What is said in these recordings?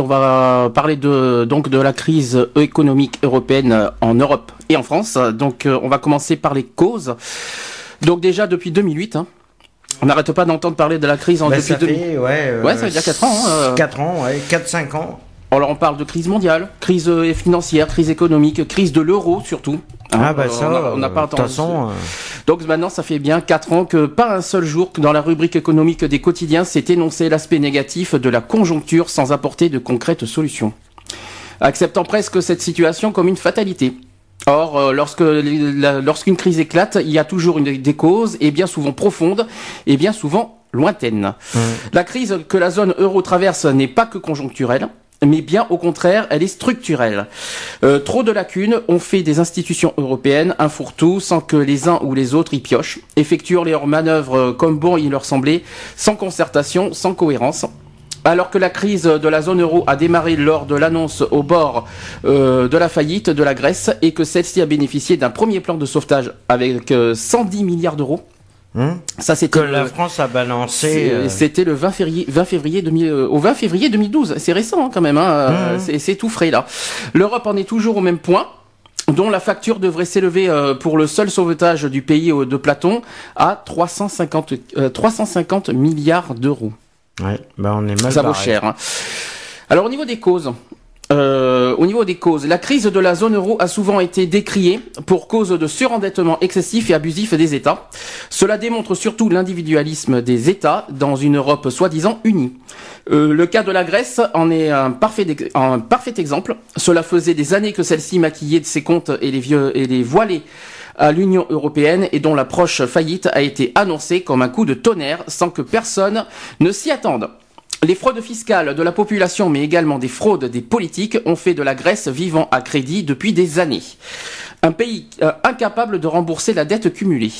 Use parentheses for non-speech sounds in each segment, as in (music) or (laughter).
On va parler de donc de la crise économique européenne en Europe et en France. Donc euh, on va commencer par les causes. Donc déjà depuis 2008, hein, on n'arrête pas d'entendre parler de la crise en Ben, depuis ça 2000. fait, ouais, euh, Ouais, ça veut dire 4 ans. hein, euh. 4 ans, ouais, 4-5 ans. Alors on parle de crise mondiale, crise euh, financière, crise économique, crise de l'euro surtout. Hein, Ah bah euh, ça, on n'a euh, pas de toute entendu- façon, euh, Donc maintenant, ça fait bien 4 ans que pas un seul jour que dans la rubrique économique des quotidiens s'est énoncé l'aspect négatif de la conjoncture sans apporter de concrètes solutions. Acceptant presque cette situation comme une fatalité. Or, euh, lorsque lorsqu'une crise éclate, il y a toujours une, des causes, et bien souvent profondes, et bien souvent lointaines. La crise que la zone euro traverse n'est pas que conjoncturelle, mais bien au contraire, elle est structurelle. Euh, trop de lacunes ont fait des institutions européennes un fourre-tout sans que les uns ou les autres y piochent, effectuent leurs manœuvres euh, comme bon il leur semblait, sans concertation, sans cohérence. Alors que la crise de la zone euro a démarré lors de l'annonce au bord euh, de la faillite de la Grèce et que celle-ci a bénéficié d'un premier plan de sauvetage avec euh, 110 milliards d'euros. Hum Ça c'était que le- la France a balancé. euh, C'était le 20 février, 20 février 2000, euh, au 20 février 2012. C'est récent hein, quand même. Hein, euh, Mhm. c'est- tout frais là. L'Europe en est toujours au même point dont la facture devrait s'élever euh, pour le seul sauvetage du pays euh, de Platon à 350, euh, 350 milliards d'euros. Ouais, bah on est mal Ça vaut barré. cher. hein. Alors au niveau des causes, euh, au niveau des causes, la crise de la zone euro a souvent été décriée pour cause de surendettement excessif et abusif des États. Cela démontre surtout l'individualisme des États dans une Europe soi-disant unie. Euh, le cas de la Grèce en est un parfait, exemple. Cela faisait des années que celle-ci maquillait ses comptes et les, vieux, et les à l'Union européenne et dont la proche faillite a été annoncée comme un coup de tonnerre sans que personne ne s'y attende. Les fraudes fiscales de la population, mais également des fraudes des politiques, ont fait de la Grèce vivant à crédit depuis des années. Un pays euh, incapable de rembourser la dette cumulée.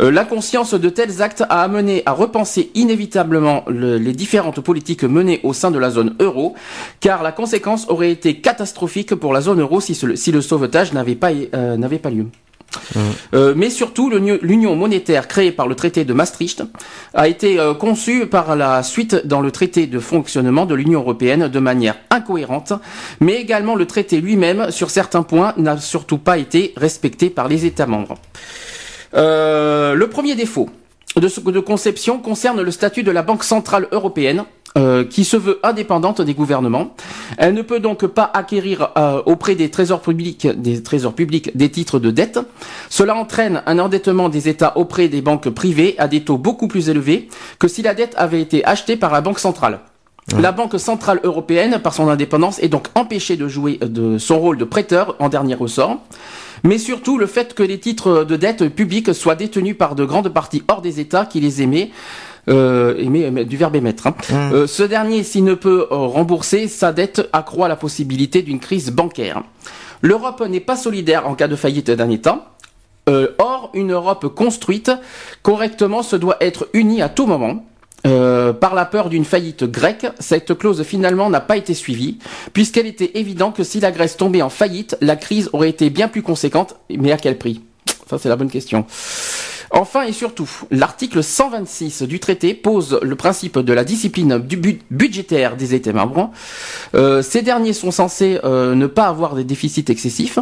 Euh, L'inconscience de tels actes a amené à repenser inévitablement le- les différentes politiques menées au sein de la zone euro, car la conséquence aurait été catastrophique pour la zone euro si, le sauvetage n'avait pas, euh, n'avait pas lieu. Euh, mais surtout, l'union- monétaire créée par le traité de Maastricht a été euh, conçue par la suite dans le traité de fonctionnement de l'Union européenne de manière incohérente, mais également le traité lui-même, sur certains points, n'a surtout pas été respecté par les États membres. Euh, le premier défaut de conception concerne le statut de la Banque centrale européenne, euh, qui se veut indépendante des gouvernements. Elle ne peut donc pas acquérir euh, auprès des trésors publics, des trésors publics des titres de dette. Cela entraîne un endettement des États auprès des banques privées à des taux beaucoup plus élevés que si la dette avait été achetée par la Banque centrale. La Banque centrale européenne, par son indépendance, est donc empêchée de jouer de son rôle de prêteur en dernier ressort. Mais surtout le fait que les titres de dette publics soient détenus par de grandes parties hors des États qui les aimaient. Euh, aimer, aimer, du verbe émettre. hein. Euh, ce dernier, s'il ne peut euh, rembourser sa dette, accroît la possibilité d'une crise bancaire. L'Europe n'est pas solidaire en cas de faillite d'un État. Euh, or, une Europe construite correctement se doit être unie à tout moment. Euh, par la peur d'une faillite grecque, cette clause finalement n'a pas été suivie, puisqu'elle était évident que si la Grèce tombait en faillite, la crise aurait été bien plus conséquente, mais à quel prix? Ça c'est la bonne question. Enfin et surtout, l'article 126 du traité pose le principe de la discipline budgétaire des États membres. Euh, ces derniers sont censés euh, ne pas avoir des déficits excessifs.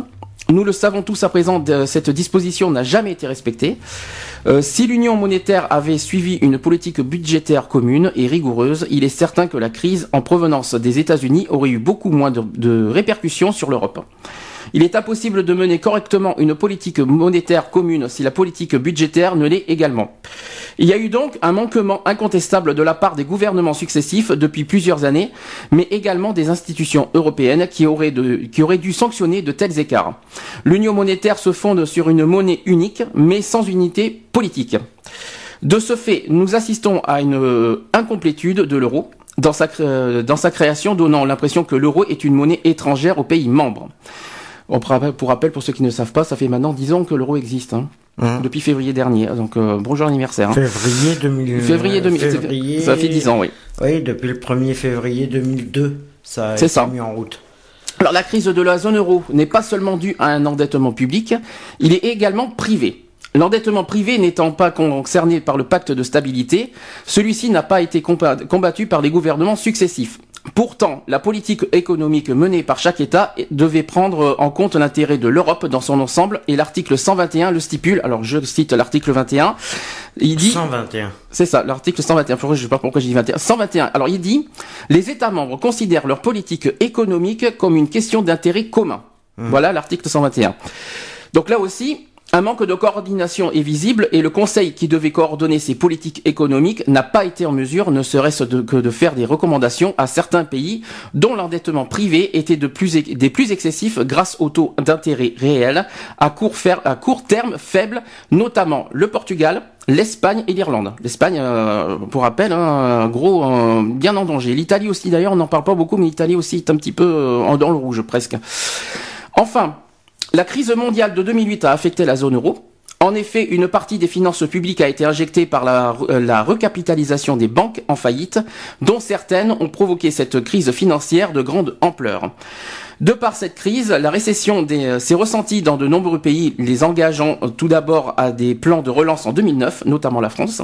Nous le savons tous à présent, cette disposition n'a jamais été respectée. Euh, si l'Union monétaire avait suivi une politique budgétaire commune et rigoureuse, il est certain que la crise en provenance des États-Unis aurait eu beaucoup moins de répercussions sur l'Europe. Il est impossible de mener correctement une politique monétaire commune si la politique budgétaire ne l'est également. Il y a eu donc un manquement incontestable de la part des gouvernements successifs depuis plusieurs années, mais également des institutions européennes qui auraient, qui auraient dû sanctionner de tels écarts. L'union monétaire se fonde sur une monnaie unique, mais sans unité politique. De ce fait, nous assistons à une euh, incomplétude de l'euro. dans sa, euh, dans sa création, donnant l'impression que l'euro est une monnaie étrangère aux pays membres. On pour rappel, pour rappel, pour ceux qui ne savent pas, ça fait maintenant 10 ans que l'euro existe, hein, Hein. depuis février dernier. Donc euh, bonjour anniversaire. hein. Février 2000. Février 2000, février- ça fait 10 ans, oui. Oui, depuis le 1er février 2002, ça a été ça. mis en route. Alors la crise de la zone euro n'est pas seulement due à un endettement public, il est également privé. L'endettement privé n'étant pas concerné par le pacte de stabilité, celui-ci n'a pas été combattu par les gouvernements successifs. Pourtant, la politique économique menée par chaque État devait prendre en compte l'intérêt de l'Europe dans son ensemble et l'article 121 le stipule. Alors je cite l'article 21. Il dit 121. c'est ça, l'article 121. Pourquoi- Je sais pas pourquoi j'ai dit 21. 121. Alors, il dit, les États membres considèrent leur politique économique comme une question d'intérêt commun. Voilà l'article 121. Donc là aussi, un manque de coordination est visible et le Conseil qui devait coordonner ses politiques économiques n'a pas été en mesure, ne serait-ce que de faire des recommandations à certains pays dont l'endettement privé était des plus excessifs grâce au taux d'intérêt réel à court, terme faible, notamment le Portugal, l'Espagne et l'Irlande. L'Espagne, euh, pour rappel, hein, gros, euh, bien en danger. L'Italie aussi, d'ailleurs, on n'en parle pas beaucoup, mais l'Italie aussi est un petit peu euh, dans le rouge presque. Enfin, la crise mondiale de 2008 a affecté la zone euro. En effet, une partie des finances publiques a été injectée par la, euh, la recapitalisation des banques en faillite, dont certaines ont provoqué cette crise financière de grande ampleur. De par cette crise, la récession euh, s'est ressentie dans de nombreux pays, les engageant euh, tout d'abord à des plans de relance en 2009, notamment la France,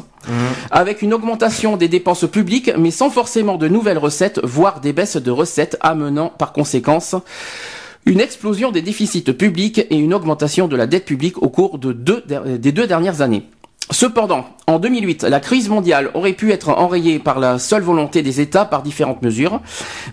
avec une augmentation des dépenses publiques, mais sans forcément de nouvelles recettes, voire des baisses de recettes, amenant par conséquence une explosion des déficits publics et une augmentation de la dette publique au cours des deux dernières années. Cependant, en 2008, la crise mondiale aurait pu être enrayée par la seule volonté des États par différentes mesures,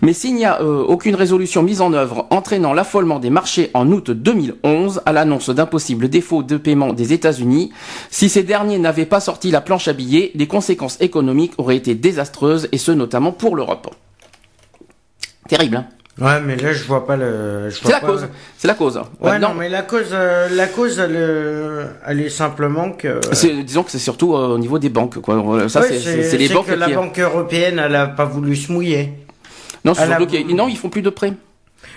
mais s'il n'y a euh, aucune résolution mise en œuvre entraînant l'affolement des marchés en août 2011 à l'annonce d'un possible défaut de paiement des États-Unis, si ces derniers n'avaient pas sorti la planche à billets, les conséquences économiques auraient été désastreuses et ce notamment pour l'Europe. Terrible, hein? Ouais, mais là, je vois pas le. C'est la pas- cause. C'est la cause. Ouais, non, mais la cause, euh, la cause, elle, euh, elle est simplement que. c'est- disons que c'est surtout euh, au niveau des banques. Quoi. Euh, Ça, Ouais, c'est- les banques que la. Banque européenne, elle a pas voulu se mouiller. Non, a surtout voulu- non, ils font plus de prêts.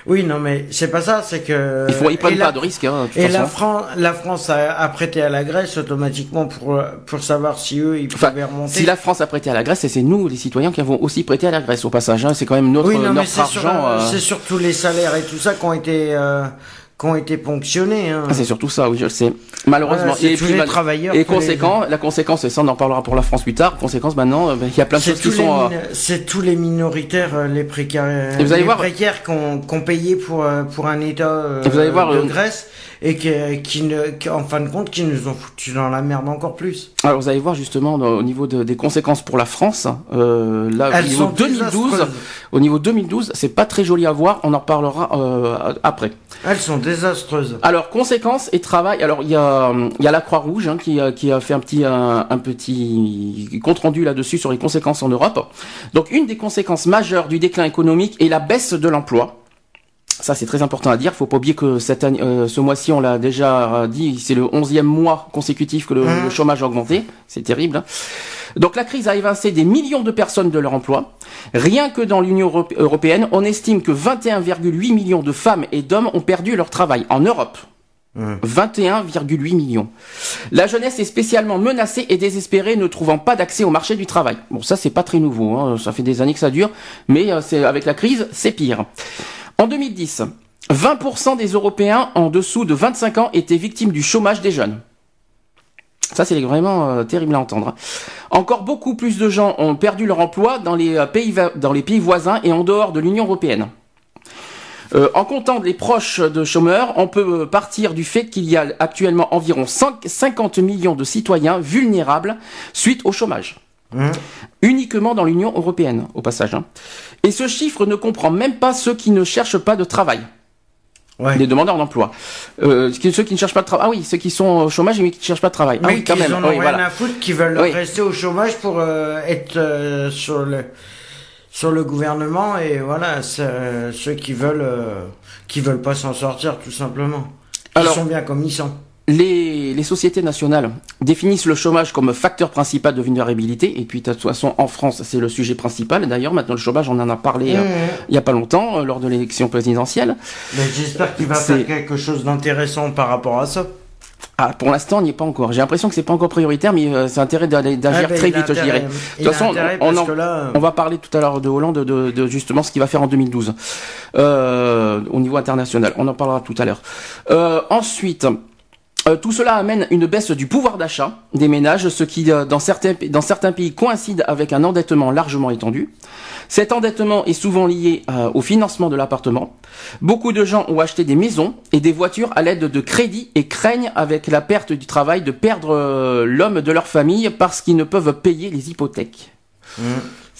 Oui, non, mais c'est pas ça, c'est que. Ils font, ils prennent pas de risques. Hein, de Et la, façon. Fran- la France a, a prêté à la Grèce automatiquement pour, pour savoir si eux, ils Enfin, pouvaient remonter. si la France a prêté à la Grèce, et c'est nous, les citoyens, qui avons aussi prêté à la Grèce au passage. hein. C'est quand même notre, oui, non, mais notre c'est sur, argent. euh, c'est surtout les salaires et tout ça qui ont été, euh, qui ont été ponctionnés. Hein. ah, c'est surtout ça, oui, je le sais. Malheureusement. Voilà, c'est tous les mal- travailleurs Et que les- conséquent, la conséquence, et ça on en parlera pour la France plus tard. Conséquence maintenant, euh, ben, il y a plein de C'est choses qui tous, les sont. euh, c'est tous les minoritaires, euh, les précaires, Et vous allez les voir- précaires qu'on qu'on payé pour pour un État euh, Et vous allez voir, de Grèce et qui ne, qui, en fin de compte, qui nous ont foutu dans la merde encore plus. Alors vous allez voir justement au niveau de- des conséquences pour la France, euh, là Elles au niveau sont 2012, désastreuses. au niveau 2012, c'est pas très joli à voir. On en reparlera euh, après. Elles sont désastreuses. Alors conséquences et travail. Alors il y a y a la Croix Rouge hein, qui, a- qui a fait un petit un, un petit compte rendu là-dessus sur les conséquences en Europe. Donc une des conséquences majeures du déclin économique est la baisse de l'emploi. Ça c'est très important à dire. Faut pas oublier que cette année, euh, ce mois-ci, on l'a déjà euh, dit, c'est le 11e mois consécutif que le, Mhm. le chômage a augmenté. C'est terrible. hein. Donc la crise a évincé des millions de personnes de leur emploi. Rien que dans l'Union européenne, on estime que 21,8 millions de femmes et d'hommes ont perdu leur travail en Europe. 21,8 millions. La jeunesse est spécialement menacée et désespérée, ne trouvant pas d'accès au marché du travail. Bon, ça c'est pas très nouveau, hein, ça fait des années que ça dure, mais euh, c'est avec la crise, c'est pire. En 2010, 20% des Européens en dessous de 25 ans étaient victimes du chômage des jeunes. Ça, c'est vraiment euh, terrible à entendre. Encore beaucoup plus de gens ont perdu leur emploi dans les, euh, pays, voisins et en dehors de l'Union européenne. Euh, en comptant les proches de chômeurs, on peut partir du fait qu'il y a actuellement environ 100 50 millions de citoyens vulnérables suite au chômage. Hein Uniquement dans l'Union européenne, au passage. hein. Et ce chiffre ne comprend même pas ceux qui ne cherchent pas de travail, Ouais. les demandeurs d'emploi. Euh, ceux qui ne cherchent pas de travail. Ah oui, ceux qui sont au chômage mais qui ne cherchent pas de travail. ah Mais oui, quand même. en ont Oui, rien voilà. à foutre, qui veulent Oui. rester au chômage pour euh, être euh, sur le sur le gouvernement et voilà, ceux qui veulent qui veulent pas s'en sortir tout simplement. Ils Alors- sont bien comme ils sont. Les, les sociétés nationales définissent le chômage comme facteur principal de vulnérabilité, et puis de toute façon en France c'est le sujet principal. D'ailleurs maintenant le chômage on en a parlé euh, Mmh. il y a pas longtemps euh, lors de l'élection présidentielle. Mais j'espère qu'il va faire quelque chose d'intéressant par rapport à ça. Ah, pour l'instant, on n'y est pas encore. J'ai l'impression que c'est pas encore prioritaire, mais euh, c'est intérêt d'agir Ah, très vite, je dirais. De toute façon, on, parce en- que là- on va parler tout à l'heure de Hollande, de, de justement ce qu'il va faire en 2012 euh, au niveau international. On en parlera tout à l'heure. Euh, ensuite. Euh, tout cela amène une baisse du pouvoir d'achat des ménages, ce qui, euh, dans certains, pays, coïncide avec un endettement largement étendu. Cet endettement est souvent lié euh, au financement de l'appartement. Beaucoup de gens ont acheté des maisons et des voitures à l'aide de crédits et craignent, avec la perte du travail, de perdre l'homme de leur famille parce qu'ils ne peuvent payer les hypothèques. C'est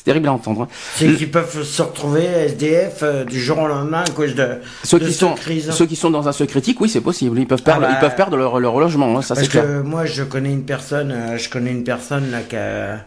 terrible à entendre. hein. C'est qu'ils peuvent se retrouver SDF euh, du jour au lendemain à cause de, Ceux de qui, cette sont, crise. ceux qui sont dans un secret critique, oui, c'est possible. Ils peuvent perdre, Ah bah, ils peuvent perdre leur, leur logement, hein, ça Parce clair. que moi, je connais une personne, euh, je connais une personne là qui a,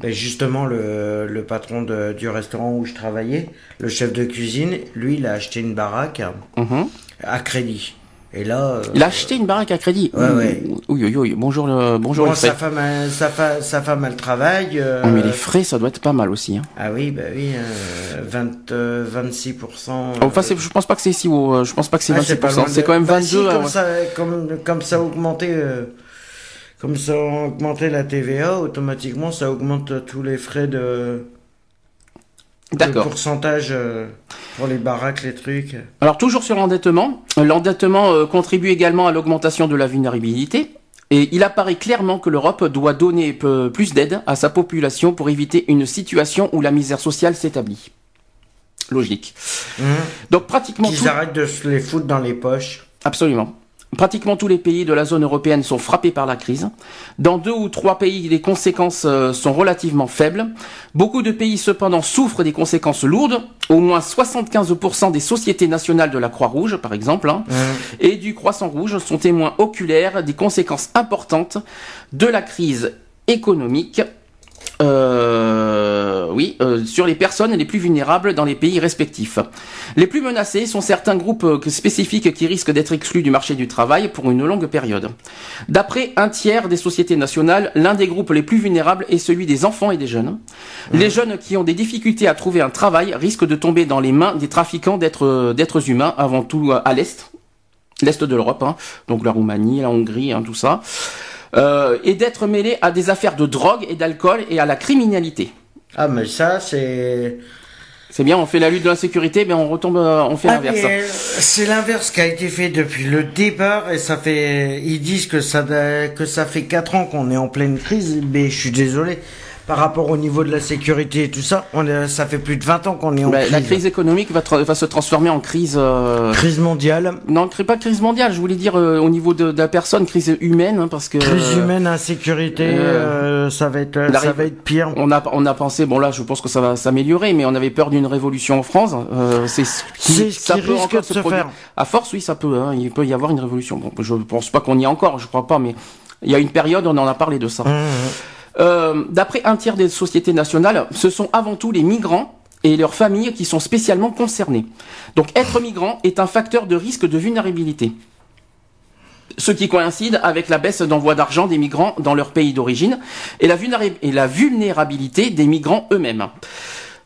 ben, justement le, le patron de- du restaurant où je travaillais, le chef de cuisine, lui, il a acheté une baraque Mhm. à crédit. Et là, euh, Il a acheté une baraque à crédit. Ouais, ouais. Oui, oui, oui. Bonjour, le, bonjour bon, sa femme, a- sa, fa- sa femme, elle travaille. euh, Ah, mais les frais, ça doit être pas mal aussi. Hein. Ah oui, bah oui, euh, 20, euh, 26%. Enfin, c'est- je pense pas que c'est si haut. euh, Je pense pas que c'est Ah, pas 26%. loin de- C'est quand même Bah 22. si, euh, comme, ouais. ça, comme, comme ça a augmenté, euh, comme ça a augmenté la TVA, automatiquement ça augmente tous les frais de, D'accord. pourcentage euh, pour les baraques, les trucs. Alors toujours sur l'endettement, l'endettement euh, contribue également à l'augmentation de la vulnérabilité. Et il apparaît clairement que l'Europe doit donner plus d'aide à sa population pour éviter une situation où la misère sociale s'établit. Logique. Donc pratiquement Qu'ils tout- arrêtent de se les foutre dans les poches. Absolument. Pratiquement tous les pays de la zone européenne sont frappés par la crise. Dans deux ou trois pays, les conséquences euh, sont relativement faibles. Beaucoup de pays, cependant, souffrent des conséquences lourdes. Au moins 75% des sociétés nationales de la Croix-Rouge, par exemple, hein, et du Croissant-Rouge sont témoins oculaires des conséquences importantes de la crise économique. Euh, oui, euh, sur les personnes les plus vulnérables dans les pays respectifs. Les plus menacés sont certains groupes euh, spécifiques qui risquent d'être exclus du marché du travail pour une longue période. D'après un tiers des sociétés nationales, l'un des groupes les plus vulnérables est celui des enfants et des jeunes. Les jeunes qui ont des difficultés à trouver un travail risquent de tomber dans les mains des trafiquants d'êtres euh, humains, avant tout euh, à l'est, l'est de l'Europe, hein, donc la Roumanie, la Hongrie, hein, tout ça, euh, et d'être mêlés à des affaires de drogue et d'alcool et à la criminalité. Ah mais ça c'est... C'est bien, on fait la lutte de l'insécurité, mais on retombe, euh, on fait Ah, l'inverse. euh, c'est l'inverse qui a été fait depuis le départ et ça fait ils disent que ça que ça fait 4 ans qu'on est en pleine crise mais je suis désolé par rapport au niveau de la sécurité et tout ça on est- ça fait plus de 20 ans qu'on est en Bah, crise. la crise économique va, va se transformer en crise. euh, Crise mondiale Non, pas crise mondiale. Je voulais dire euh, au niveau de, de la personne, crise humaine, hein, parce que crise humaine insécurité euh, euh, ça va être la ça va être pire on a on a pensé bon là, je pense que ça va s'améliorer, mais on avait peur d'une révolution en France. Euh, c'est ce qui- ça qui peut risque encore de se produire. faire. À force, oui, ça peut. Hein, il peut y avoir une révolution. Bon, je pense pas qu'on y est encore, je crois pas, mais il y a une période, on en a parlé de ça. Mmh. Euh, D'après un tiers des sociétés nationales, ce sont avant tout les migrants et leurs familles qui sont spécialement concernés. Donc être migrant est un facteur de risque de vulnérabilité. Ce qui coïncide avec la baisse d'envoi d'argent des migrants dans leur pays d'origine et, la vulnérabilité des migrants eux-mêmes.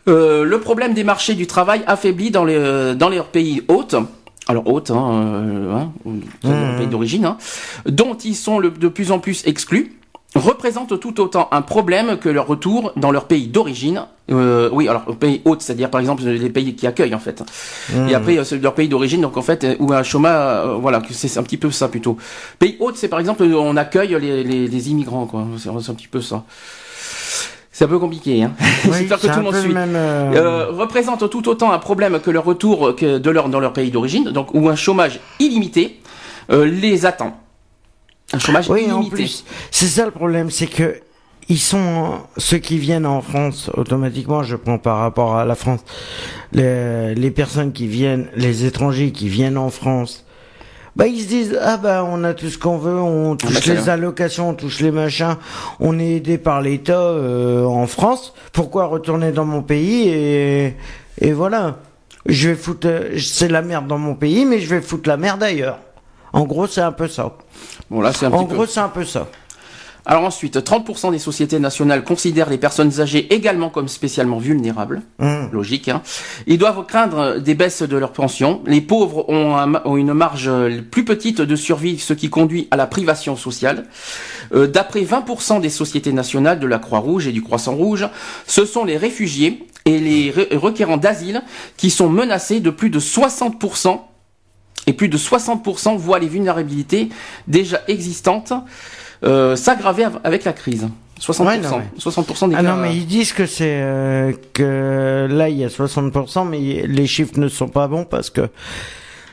Euh, le problème des marchés du travail affaiblit dans, les, dans pays hôtes, alors hôtes, hein, euh, hein, dans pays d'origine, hein, dont ils sont le- de plus en plus exclus, représente tout autant un problème que leur retour dans leur pays d'origine. Euh, oui, alors pays hôte, c'est-à-dire par exemple les pays qui accueillent en fait. Et après euh, c'est leur pays d'origine, donc en fait euh, ou un chômage, euh, voilà, que c'est un petit peu ça plutôt. Pays hôte, c'est par exemple on accueille les, les, les immigrants, quoi. C'est un petit peu ça. C'est un peu compliqué, hein. Oui, (laughs) J'espère que tout le monde suit. même, euh, Euh, représente tout autant un problème que le retour que de leur, dans leur pays d'origine, donc où un chômage illimité euh, les attend. Un chômage Oui, en plus, c'est ça le problème, c'est que ils sont ceux qui viennent en France automatiquement. Je prends par rapport à la France, les, les personnes qui viennent, les étrangers qui viennent en France. Bah ils se disent ah bah on a tout ce qu'on veut, on touche bah, c'est les allocations, on touche les machins, on est aidé par l'État euh, en France. Pourquoi retourner dans mon pays et et voilà, je vais foutre, c'est la merde dans mon pays, mais je vais foutre la merde ailleurs. En gros, c'est un peu ça. Bon là, c'est un En petit peu. gros, c'est un peu ça. Alors ensuite, 30% des sociétés nationales considèrent les personnes âgées également comme spécialement vulnérables. Hum. Logique. Hein. Ils doivent craindre des baisses de leur pension. Les pauvres ont, un- ont une marge plus petite de survie, ce qui conduit à la privation sociale. Euh, D'après 20% des sociétés nationales de la Croix-Rouge et du Croissant-Rouge, ce sont les réfugiés et les re- requérants d'asile qui sont menacés de plus de 60%. Et plus de 60% voient les vulnérabilités déjà existantes euh, s'aggraver av- avec la crise. 60%. Ouais, non, mais- 60% des Ah cas. non, mais ils disent que c'est euh, que là il y a 60%, mais les chiffres ne sont pas bons parce que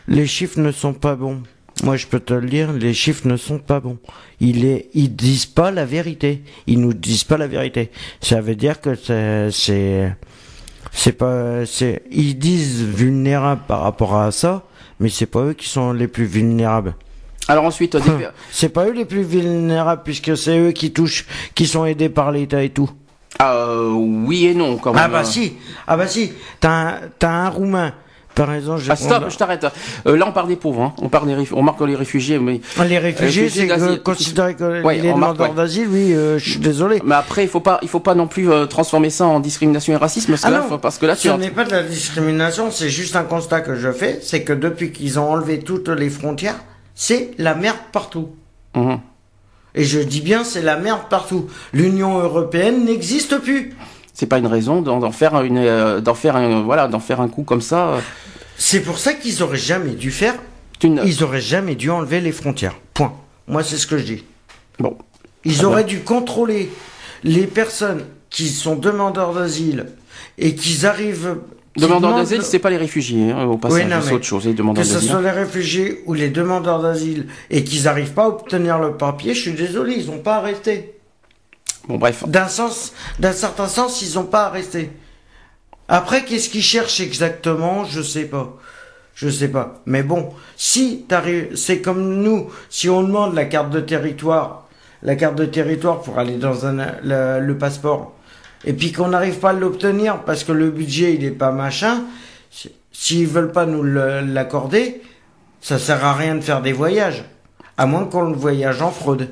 les chiffres ne sont pas bons. Moi, je peux te le dire, les chiffres ne sont pas bons. Ils est, ils disent pas la vérité. Ils nous disent pas la vérité. Ça veut dire que c'est, c'est, pas, c'est, ils disent vulnérables par rapport à ça, mais c'est pas eux qui sont les plus vulnérables. Alors ensuite, (laughs) C'est pas eux les plus vulnérables puisque c'est eux qui touchent, qui sont aidés par l'État et tout. Ah, euh, oui et non quand même. Ah bah si, ah bah si, t'as un, t'as un roumain, par exemple, je Ah, stop, je t'arrête. Euh, là, on parle des pauvres. Hein. On parle des, on marque les réfugiés, mais les réfugiés, réfugiés c'est d'asile. considéré que Ouais, les demandeurs ouais. d'asile, oui, euh, je suis désolé. mais après, il faut pas, il faut pas non plus euh, transformer ça en discrimination et racisme, parce que Ah là, non, faut- parce que là, tu ce n'est pas de la discrimination, c'est juste un constat que je fais, c'est que depuis qu'ils ont enlevé toutes les frontières, c'est la merde partout. Mhm. Et je dis bien, c'est la merde partout. L'Union européenne n'existe plus. C'est pas une raison d'en d'en faire une, euh, d'en faire un, voilà, d'en faire un coup comme ça. euh, C'est pour ça qu'ils auraient jamais dû faire, une- ils auraient jamais dû enlever les frontières. Point. Moi, c'est ce que je dis. Bon, Ils Très auraient dû contrôler les personnes qui sont demandeurs d'asile et qu'ils arrivent. qui demandeurs d'asile, le- c'est pas les réfugiés. Hein, au passage, Oui, c'est autre chose. Les Que ce soit les réfugiés ou les demandeurs d'asile et qu'ils n'arrivent pas à obtenir le papier, je suis désolé, ils n'ont pas rester. Bon, bref. D'un sens, d'un certain sens, ils n'ont pas à rester. Après, qu'est-ce qu'ils cherchent exactement? Je sais pas. Je sais pas. Mais bon, si c'est comme nous, si on demande la carte de territoire, la carte de territoire pour aller dans le, passeport, et puis qu'on n'arrive pas à l'obtenir parce que le budget il est pas machin, si- s'ils veulent pas nous l'accorder, ça sert à rien de faire des voyages, à moins qu'on le voyage en fraude.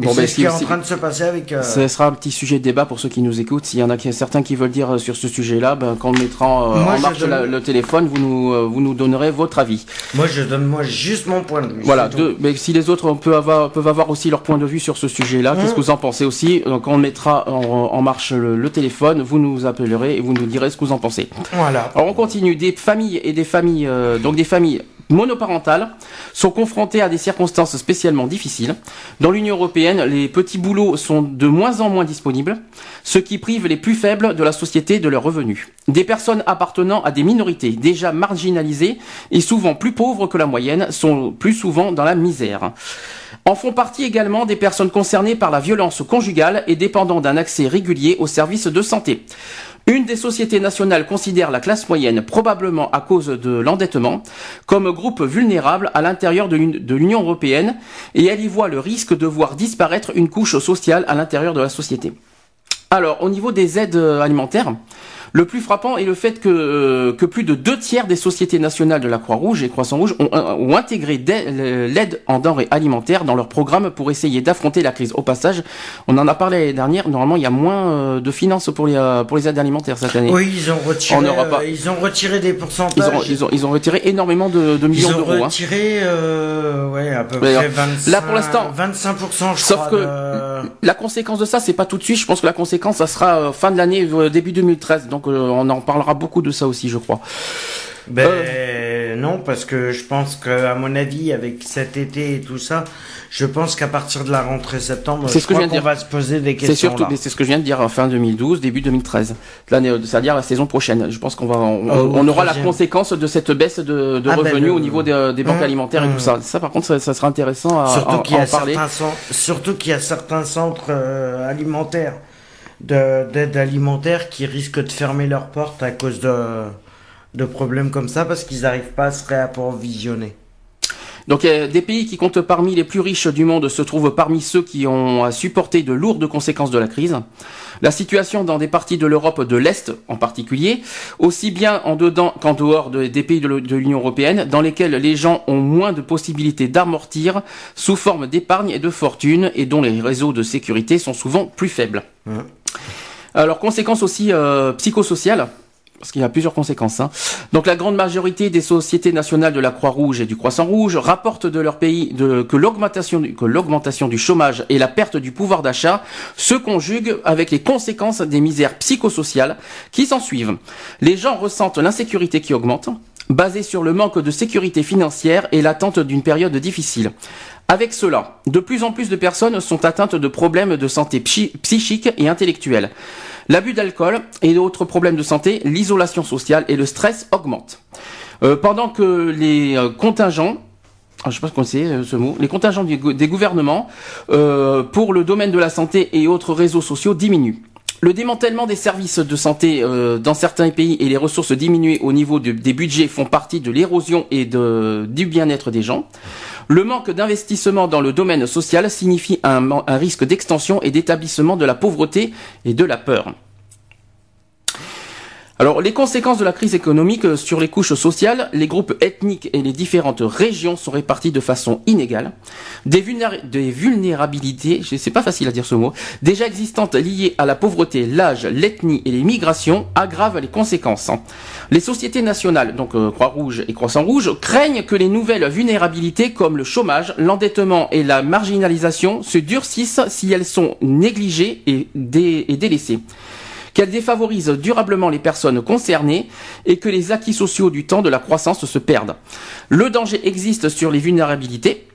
Bon, c'est ben, ce qui est en train de se passer avec. euh, Ce sera un petit sujet de débat pour ceux qui nous écoutent. S'il y en a certains qui veulent dire euh, sur ce sujet-là, ben, quand on mettra euh, Moi, en marche donne- la- le téléphone, vous nous, vous nous donnerez votre avis. Moi, je donne moi juste mon point de vue. Voilà. c'est mais si les autres peuvent avoir, peuvent avoir aussi leur point de vue sur ce sujet-là, qu'est-ce Mmh. que vous en pensez aussi? Quand on mettra en, en marche le, le téléphone, vous nous appellerez et vous nous direz ce que vous en pensez. Voilà. Alors on continue. Des familles et des familles, euh, donc des familles monoparentales, sont confrontées à des circonstances spécialement difficiles. Dans l'Union européenne, les petits boulots sont de moins en moins disponibles, ce qui prive les plus faibles de la société de leurs revenus. Des personnes appartenant à des minorités déjà marginalisées et souvent plus pauvres que la moyenne sont plus souvent dans la misère. En font partie également des personnes concernées par la violence conjugale et dépendant d'un accès régulier aux services de santé. Une des sociétés nationales considère la classe moyenne, probablement à cause de l'endettement, comme groupe vulnérable à l'intérieur de l'Uni- de l'Union européenne et elle y voit le risque de voir disparaître une couche sociale à l'intérieur de la société. Alors, au niveau des aides euh, alimentaires, le plus frappant est le fait que, euh, que plus de deux tiers des sociétés nationales de la Croix-Rouge et Croissant-Rouge ont, euh, ont intégré l'aide en denrées alimentaires dans leur programme pour essayer d'affronter la crise. Au passage, on en a parlé l'année dernière, normalement il y a moins euh, de finances pour les, pour les aides alimentaires cette année. Oui, ils ont retiré. En Europe, euh, ils ont retiré des Ils pourcentages. ont, ils, ont, ils ont retiré énormément de, de Ils millions ont d'euros. hein. retiré, euh, ouais, à peu près alors, 25, là, pour l'instant, 25%, je sauf crois. que- de- La conséquence de ça, c'est pas tout de suite. Je pense que la conséquence, ça sera fin de l'année, début 2013. Donc, euh, on en parlera beaucoup de ça aussi, je crois. Ben, Euh. non, parce que je pense que, à mon avis, avec cet été et tout ça, je pense qu'à partir de la rentrée septembre, C'est ce que je viens de dire. va se poser des C'est questions. surtout, mais c'est ce que je viens de dire, euh, fin 2012, début 2013. L'année, euh, c'est-à-dire la saison prochaine. Je pense qu'on va, on, Oh, on aura la conséquence de cette baisse de, de Ah, ben, revenus au niveau des, des banques Hum, alimentaires et hum. tout ça. Ça, par contre, ça, ça sera intéressant à, Surtout en parler. certains surtout qu'il y a certains centres euh, alimentaires d'aide alimentaire qui risquent de fermer leurs portes à cause de, de problèmes comme ça parce qu'ils n'arrivent pas à se réapprovisionner. Donc des pays qui comptent parmi les plus riches du monde se trouvent parmi ceux qui ont à supporter de lourdes conséquences de la crise. La situation dans des parties de l'Europe de l'Est en particulier, aussi bien en dedans qu'en dehors des pays de l'Union européenne, dans lesquels les gens ont moins de possibilités d'amortir sous forme d'épargne et de fortune et dont les réseaux de sécurité sont souvent plus faibles. Alors conséquences aussi euh, psychosociales parce qu'il y a plusieurs conséquences. Hein. Donc la grande majorité des sociétés nationales de la Croix-Rouge et du Croissant-Rouge rapportent de leur pays que l'augmentation que l'augmentation du chômage et la perte du pouvoir d'achat se conjuguent avec les conséquences des misères psychosociales qui s'en suivent. Les gens ressentent l'insécurité qui augmente, basée sur le manque de sécurité financière et l'attente d'une période difficile. Avec cela, de plus en plus de personnes sont atteintes de problèmes de santé psychique et intellectuelle. L'abus d'alcool et d'autres problèmes de santé, l'isolation sociale et le stress augmentent. Euh, pendant que les euh, contingents ah, je sais pas ce qu'on sait euh, ce mot, les contingents des gouvernements pour le domaine de la santé et autres réseaux sociaux diminuent. Le démantèlement des services de santé dans certains pays et les ressources diminuées au niveau des budgets font partie de l'érosion et du bien-être des gens. Le manque d'investissement dans le domaine social signifie un, risque d'extension et d'établissement de la pauvreté et de la peur. Alors, les conséquences de la crise économique sur les couches sociales, les groupes ethniques et les différentes régions sont répartis de façon inégale. Des, vulnérabilités, c'est pas facile à dire ce mot, déjà existantes liées à la pauvreté, l'âge, l'ethnie et les migrations aggravent les conséquences. Les sociétés nationales, donc euh, Croix-Rouge et Croissant-Rouge, craignent que les nouvelles vulnérabilités comme le chômage, l'endettement et la marginalisation se durcissent si elles sont négligées et délaissées qu'elle défavorise durablement les personnes concernées et que les acquis sociaux du temps de la croissance se perdent. Le danger existe sur les vulnérabilités.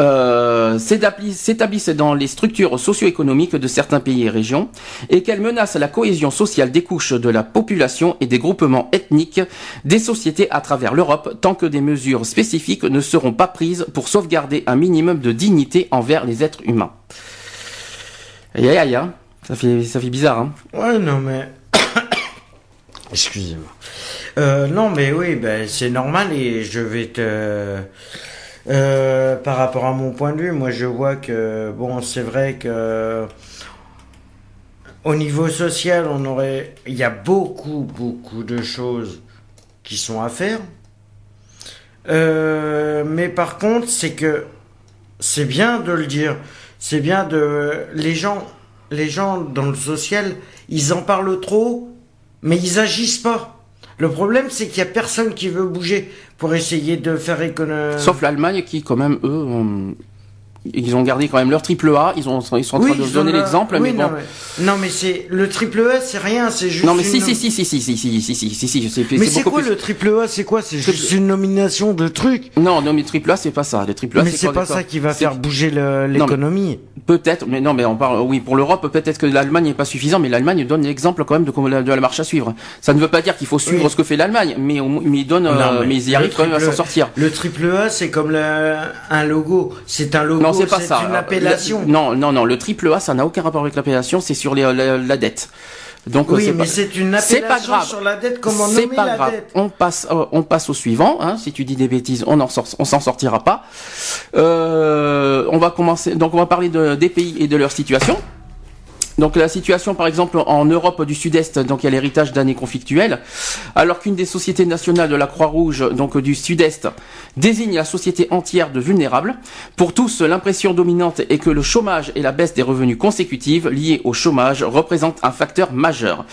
Euh, s'établissent dans les structures socio-économiques de certains pays et régions et qu'elle menace la cohésion sociale des couches de la population et des groupements ethniques des sociétés à travers l'Europe tant que des mesures spécifiques ne seront pas prises pour sauvegarder un minimum de dignité envers les êtres humains. Aïe aïe aïe. Ça fait, ça fait bizarre, hein Ouais, non, mais. (coughs) Excusez-moi. Euh, non, mais oui, ben, c'est normal et je vais te. Euh, par rapport à mon point de vue, moi je vois que, bon, c'est vrai que. Au niveau social, on aurait. Il y a beaucoup, beaucoup de choses qui sont à faire. Euh, mais par contre, c'est que. C'est bien de le dire. C'est bien de. Les gens les gens dans le social, ils en parlent trop, mais ils agissent pas. Le problème, c'est qu'il y a personne qui veut bouger pour essayer de faire économie. Sauf l'Allemagne qui, quand même, eux, ils ont gardé quand même leur triple A. Ils, ont, ils sont en train de donner l'exemple. mais non, mais, non, mais c'est le triple A, c'est rien, c'est juste. Non, mais si, si, si, si, si, si, si, si, si, si, si, Mais c'est quoi le triple A C'est quoi C'est juste une nomination de trucs Non, non, mais triple A, c'est pas ça. Le triple A, mais c'est pas ça qui va faire bouger l'économie. Peut-être, mais non, mais on parle. Oui, pour l'Europe, peut-être que l'Allemagne n'est pas suffisant, mais l'Allemagne donne l'exemple quand même de, de la marche à suivre. Ça ne veut pas dire qu'il faut suivre ce que fait l'Allemagne, mais mais il donne, mais ils y arrivent quand même à s'en sortir. Le triple A, c'est comme un logo. C'est un logo. Non, c'est pas ça non, non, non. Le triple A, ça n'a aucun rapport avec l'appellation. C'est sur la, dette. Donc, oui, mais c'est une appellation sur la dette. Comment nommer pas la grave. dette On passe, euh, on passe au suivant. Hein. Si tu dis des bêtises, on en on s'en sortira pas. Euh, on va commencer. Donc, on va parler de, des pays et de leur situation. Donc la situation, par exemple, en Europe du Sud-Est, donc il y a l'héritage d'années conflictuelles, alors qu'une des sociétés nationales de la Croix-Rouge, donc du Sud-Est, désigne la société entière de vulnérables. Pour tous, l'impression dominante est que le chômage et la baisse des revenus consécutifs liés au chômage représentent un facteur majeur.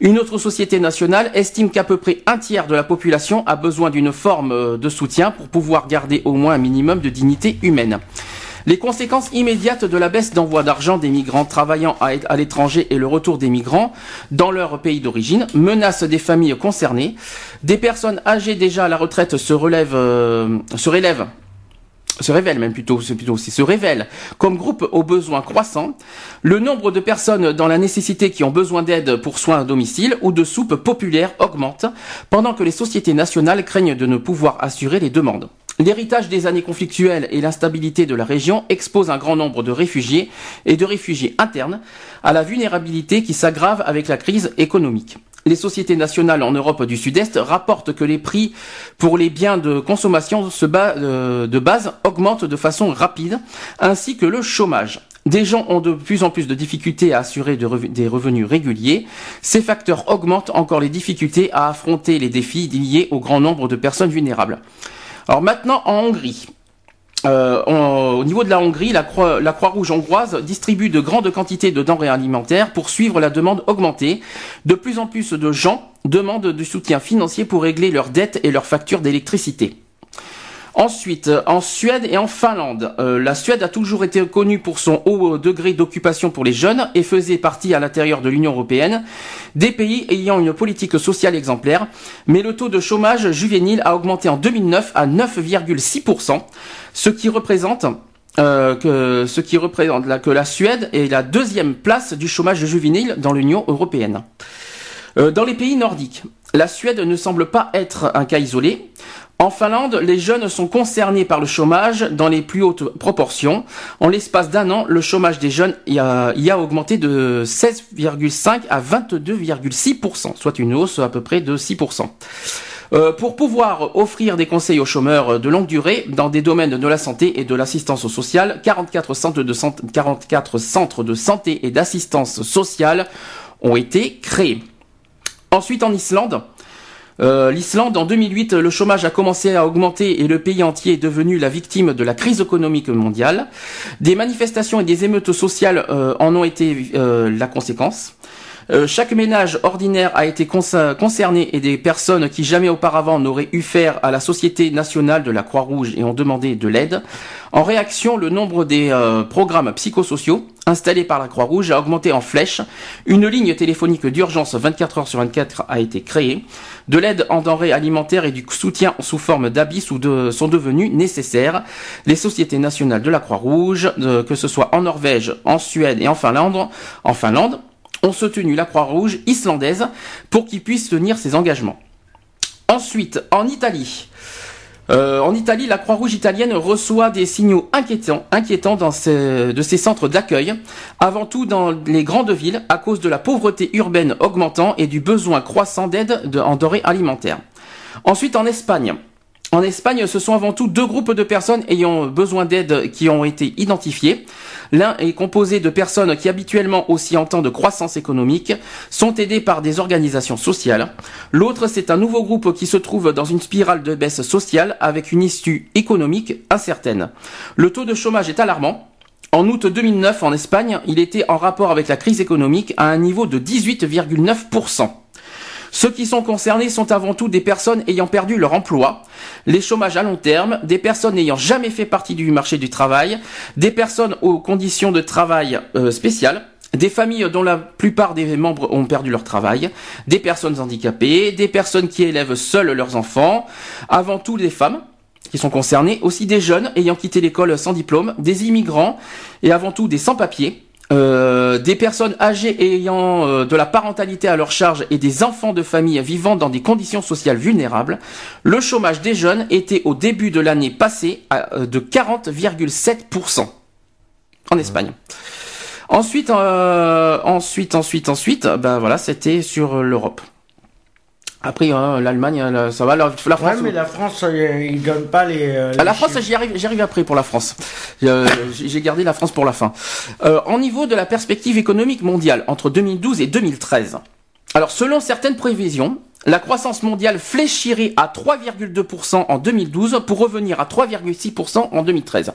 Une autre société nationale estime qu'à peu près un tiers de la population a besoin d'une forme de soutien pour pouvoir garder au moins un minimum de dignité humaine. Les conséquences immédiates de la baisse d'envoi d'argent des migrants travaillant à l'étranger et le retour des migrants dans leur pays d'origine menacent des familles concernées. Des personnes âgées déjà à la retraite se relèvent, euh, se relèvent se révèlent même plutôt, plutôt se révèlent comme groupe aux besoins croissants. Le nombre de personnes dans la nécessité qui ont besoin d'aide pour soins à domicile ou de soupes populaires augmente, pendant que les sociétés nationales craignent de ne pouvoir assurer les demandes. L'héritage des années conflictuelles et l'instabilité de la région exposent un grand nombre de réfugiés et de réfugiés internes à la vulnérabilité qui s'aggrave avec la crise économique. les sociétés nationales en Europe du Sud-Est rapportent que les prix pour les biens de consommation euh, de base augmentent de façon rapide, ainsi que le chômage. Des gens ont de plus en plus de difficultés à assurer des revenus réguliers. Ces facteurs augmentent encore les difficultés à affronter les défis liés au grand nombre de personnes vulnérables. Alors maintenant en Hongrie. Euh, au niveau de la Hongrie, la Croix-Rouge hongroise distribue de grandes quantités de denrées alimentaires pour suivre la demande augmentée. De plus en plus de gens demandent du soutien financier pour régler leurs dettes et leurs factures d'électricité. Ensuite, euh, en Suède et en Finlande, euh, la Suède a toujours été connue pour son haut degré d'occupation pour les jeunes et faisait partie à l'intérieur de l'Union européenne des pays ayant une politique sociale exemplaire, mais le taux de chômage juvénile a augmenté en 2009 à 9,6%, ce qui représente euh, que ce qui représente que la Suède est la deuxième place du chômage juvénile dans l'Union européenne. dans les pays nordiques, la Suède ne semble pas être un cas isolé. En Finlande, les jeunes sont concernés par le chômage dans les plus hautes proportions. En l'espace d'un an, le chômage des jeunes y a, augmenté de 16,5 à 22,6%, soit une hausse à peu près de 6%. Euh, pour pouvoir offrir des conseils aux chômeurs de longue durée dans des domaines de la santé et de l'assistance sociale, 44 centres de, 44 centres de santé et d'assistance sociale ont été créés. Ensuite, en Islande, euh, L'Islande, en 2008, le chômage a commencé à augmenter et le pays entier est devenu la victime de la crise économique mondiale. Des manifestations et des émeutes sociales euh, en ont été euh, la conséquence. Chaque ménage ordinaire a été concerné et des personnes qui jamais auparavant n'auraient eu faire à la Société nationale de la Croix-Rouge et ont demandé de l'aide. En réaction, le nombre des programmes psychosociaux installés par la Croix-Rouge a augmenté en flèche. Une ligne téléphonique d'urgence 24 heures sur 24 a été créée. De l'aide en denrées alimentaires et du soutien sous forme d'habits sont devenus nécessaires. Les sociétés nationales de la Croix-Rouge, que ce soit en Norvège, en Suède et en Finlande, en Finlande, ont soutenu la Croix-Rouge islandaise pour qu'il puisse tenir ses engagements. Ensuite, en Italie, euh, en Italie, la Croix-Rouge italienne reçoit des signaux inquiétants, inquiétants dans de ses centres d'accueil, avant tout dans les grandes villes, à cause de la pauvreté urbaine augmentant et du besoin croissant d'aide en denrées alimentaires. Ensuite, en Espagne, en Espagne, ce sont avant tout deux groupes de personnes ayant besoin d'aide qui ont été identifiés. L'un est composé de personnes qui habituellement, aussi en temps de croissance économique, sont aidées par des organisations sociales. L'autre, c'est un nouveau groupe qui se trouve dans une spirale de baisse sociale avec une issue économique incertaine. Le taux de chômage est alarmant. En août 2009, en Espagne, il était en rapport avec la crise économique à un niveau de 18,9%. Ceux qui sont concernés sont avant tout des personnes ayant perdu leur emploi, les chômages à long terme, des personnes n'ayant jamais fait partie du marché du travail, des personnes aux conditions de travail euh, spéciales, des familles dont la plupart des membres ont perdu leur travail, des personnes handicapées, des personnes qui élèvent seules leurs enfants, avant tout des femmes qui sont concernées, aussi des jeunes ayant quitté l'école sans diplôme, des immigrants et avant tout des sans-papiers, euh, des personnes âgées ayant euh, de la parentalité à leur charge et des enfants de famille vivant dans des conditions sociales vulnérables, le chômage des jeunes était au début de l'année passée à, euh, de 40,7% en Espagne. Ensuite, ensuite, ensuite, ensuite, ben voilà, c'était sur l'Europe. Après, hein, l'Allemagne, hein, ça va. La, la France. Ouais, mais la France, euh, ils donnent pas les. Euh, ah, la France, j'y arrive, j'y arrive après pour la France. Euh, j'ai gardé la France pour la fin. Euh, en niveau de la perspective économique mondiale entre 2012 et 2013. Alors, selon certaines prévisions, la croissance mondiale fléchirait à 3,2% en 2012 pour revenir à 3,6% en juste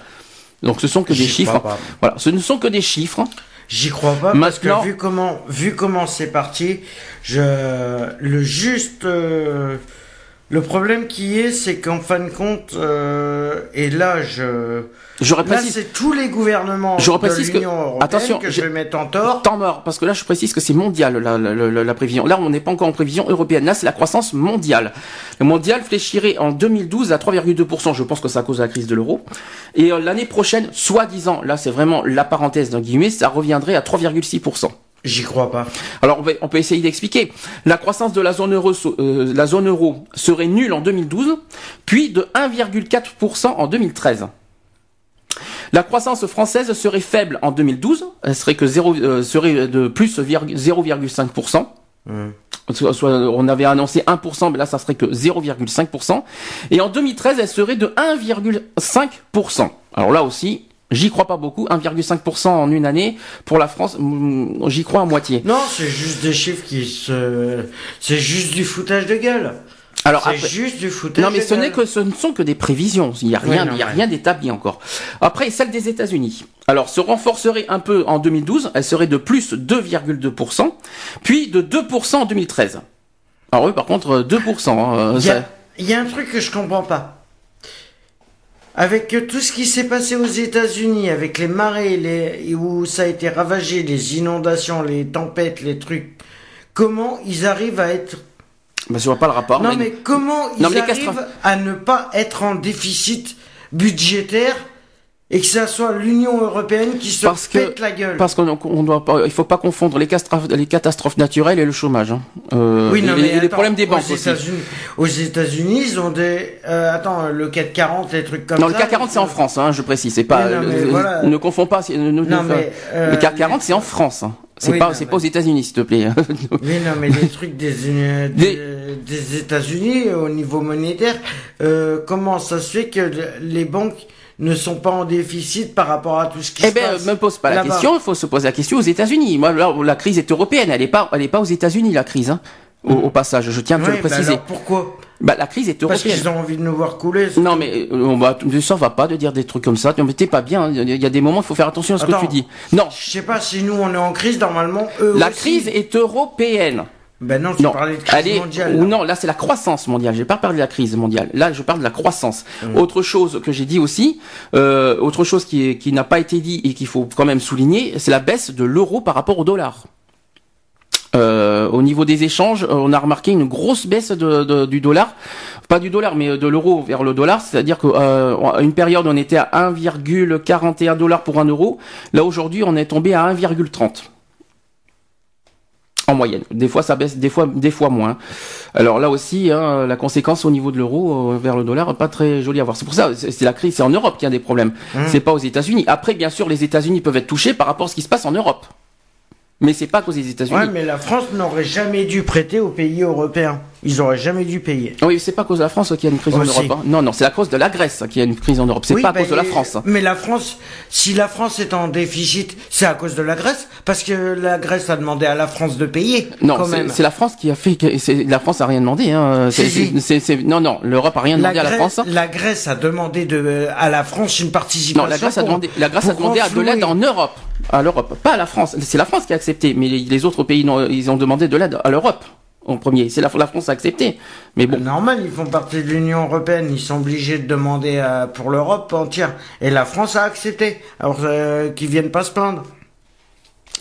Donc, ce sont que des chiffres. Voilà, ce ne sont que des chiffres. J'y crois pas parce que vu comment vu comment c'est parti, je le juste euh, le problème qui est c'est qu'en fin de compte euh, et là je J'aurais Là, c'est tous les gouvernements de l'Union attention, que je vais mettre en tort. Temps mort, parce que là, je précise que c'est mondial, la, la, la, prévision. Là, on n'est pas encore en prévision européenne. Là, c'est la croissance mondiale. Le mondial fléchirait en 2012 à 3,2%. Je pense que c'est à cause de la crise de l'euro. Et euh, l'année prochaine, soi-disant, là, c'est vraiment la parenthèse d'un guillemets, ça reviendrait à 3,6%. J'y crois pas. Alors on, peut essayer d'expliquer. La croissance de la zone euro, euh, la zone euro serait nulle en 2012, puis de 1,4% en 2013. La croissance française serait faible en 2012, elle serait que 0, euh, serait de plus 0,5%. Mmh. Soit- soit on avait annoncé 1%, mais là ça serait que 0,5%. Et en 2013, elle serait de 1,5%. Alors là aussi, j'y crois pas beaucoup. 1,5% en une année pour la France, j'y crois à moitié. Non, c'est juste des chiffres qui se. C'est juste du foutage de gueule. Alors C'est après- juste du foutage Non, mais de ce n'est que ce ne sont que des prévisions. Il n'y a rien, Ouais, non, il y a ouais. rien d'établi encore. Après, celle des États-Unis. Alors, se renforcerait un peu en 2012. Elle serait de plus 2,2%, puis de 2% en 2013. Alors oui, par contre, 2%. hein, Il y, ça- y a un truc que je comprends pas. Avec tout ce qui s'est passé aux États-Unis, avec les marées, les, où ça a été ravagé, les inondations, les tempêtes, les trucs, comment ils arrivent à être. Bah, je vois pas le rapport. non, mais- mais comment ils mais arrivent à ne pas être en déficit budgétaire et que ça soit l'Union européenne qui se Parce que- pète la gueule Parce qu'on on doit pas, il faut pas confondre les catastrophes, les catastrophes naturelles et le chômage. Hein. Euh, Oui, non, et, mais et les problèmes des banques aux aussi. États-Unis, aux États-Unis, ils ont des. euh, attends, le 440, les trucs comme Non, ça. le CAC 40 c'est en France, hein, je précise. C'est pas. Non, mais euh, voilà. Ne confonds pas. ne- Non, mais, euh, le CAC 40 c'est en France. hein. C'est Oui, pas, non, c'est mais- pas aux États-Unis, s'il te plaît. (laughs) Oui, non, mais les trucs des, (laughs) Des- des, des États-Unis au niveau monétaire, euh, comment ça se fait que les banques ne sont pas en déficit par rapport à tout ce qui Eh se ben, passe me pose pas la question. Il faut se poser la question aux États-Unis. Moi, là, la crise est européenne. Elle est pas, elle est pas aux États-Unis la crise. Hein. Au, au passage, je tiens à te Oui, le bah préciser. alors pourquoi? Bah, la crise est Parce européenne. qu'ils ont envie de nous voir couler. Non mais euh, on va ça va pas de dire des trucs comme ça. Mais t'es pas bien. Il y a- il y a des moments il faut faire attention à ce Attends. que tu dis. Non, Je sais pas si nous on est en crise, normalement eux la aussi. crise est européenne. Ben non, tu Non, parlais de crise mondiale. ou là. non là c'est la croissance mondiale. J'ai pas parlé de la crise mondiale. Là je parle de la croissance. Mmh. Autre chose que j'ai dit aussi, euh, autre chose qui n'a pas été dit et qu'il faut quand même souligner, c'est la baisse de l'euro par rapport au dollar. Euh, au niveau des échanges, on a remarqué une grosse baisse de, de- du dollar, pas du dollar, mais de l'euro vers le dollar. C'est-à-dire qu'à une période, on était à 1,41 dollars pour un euro. Là aujourd'hui, on est tombé à 1,30 en moyenne. Des fois, ça baisse, des fois, des fois moins. Alors là aussi, hein, la conséquence au niveau de l'euro euh, vers le dollar, pas très jolie à voir. C'est pour ça, c'est la crise, c'est en Europe qu'il y a des problèmes. C'est pas aux États-Unis. Après, bien sûr, les États-Unis peuvent être touchés par rapport à ce qui se passe en Europe. Mais c'est pas cause des États-Unis. Ouais, mais la France n'aurait jamais dû prêter aux pays européens. Ils auraient jamais dû payer. Oui, c'est pas à cause de la France qu'il y a une crise en. Europe. hein. Non, non, c'est à cause de la Grèce qu'il y a une crise en Europe. C'est Oui, pas à bah, cause de la France. Mais la France, si la France est en déficit, c'est à cause de la Grèce, parce que la Grèce a demandé à la France de payer. Non, c'est la France qui a fait. La France a rien demandé. Hein. Non, non, l'Europe a rien demandé à la France. la Grèce a demandé de, à la France une participation. Non, la Grèce a demandé, la Grèce a demandé à de l'aide en Europe, à l'Europe, pas à la France. C'est la France qui a accepté, mais les, les autres pays, non, ils ont demandé de l'aide à l'Europe en premier. C'est la, la France a accepté, mais bon. Normal, ils font partie de l'Union Européenne, ils sont obligés de demander à- pour l'Europe entière. Et la France a accepté. Alors euh, qu'ils viennent pas se plaindre.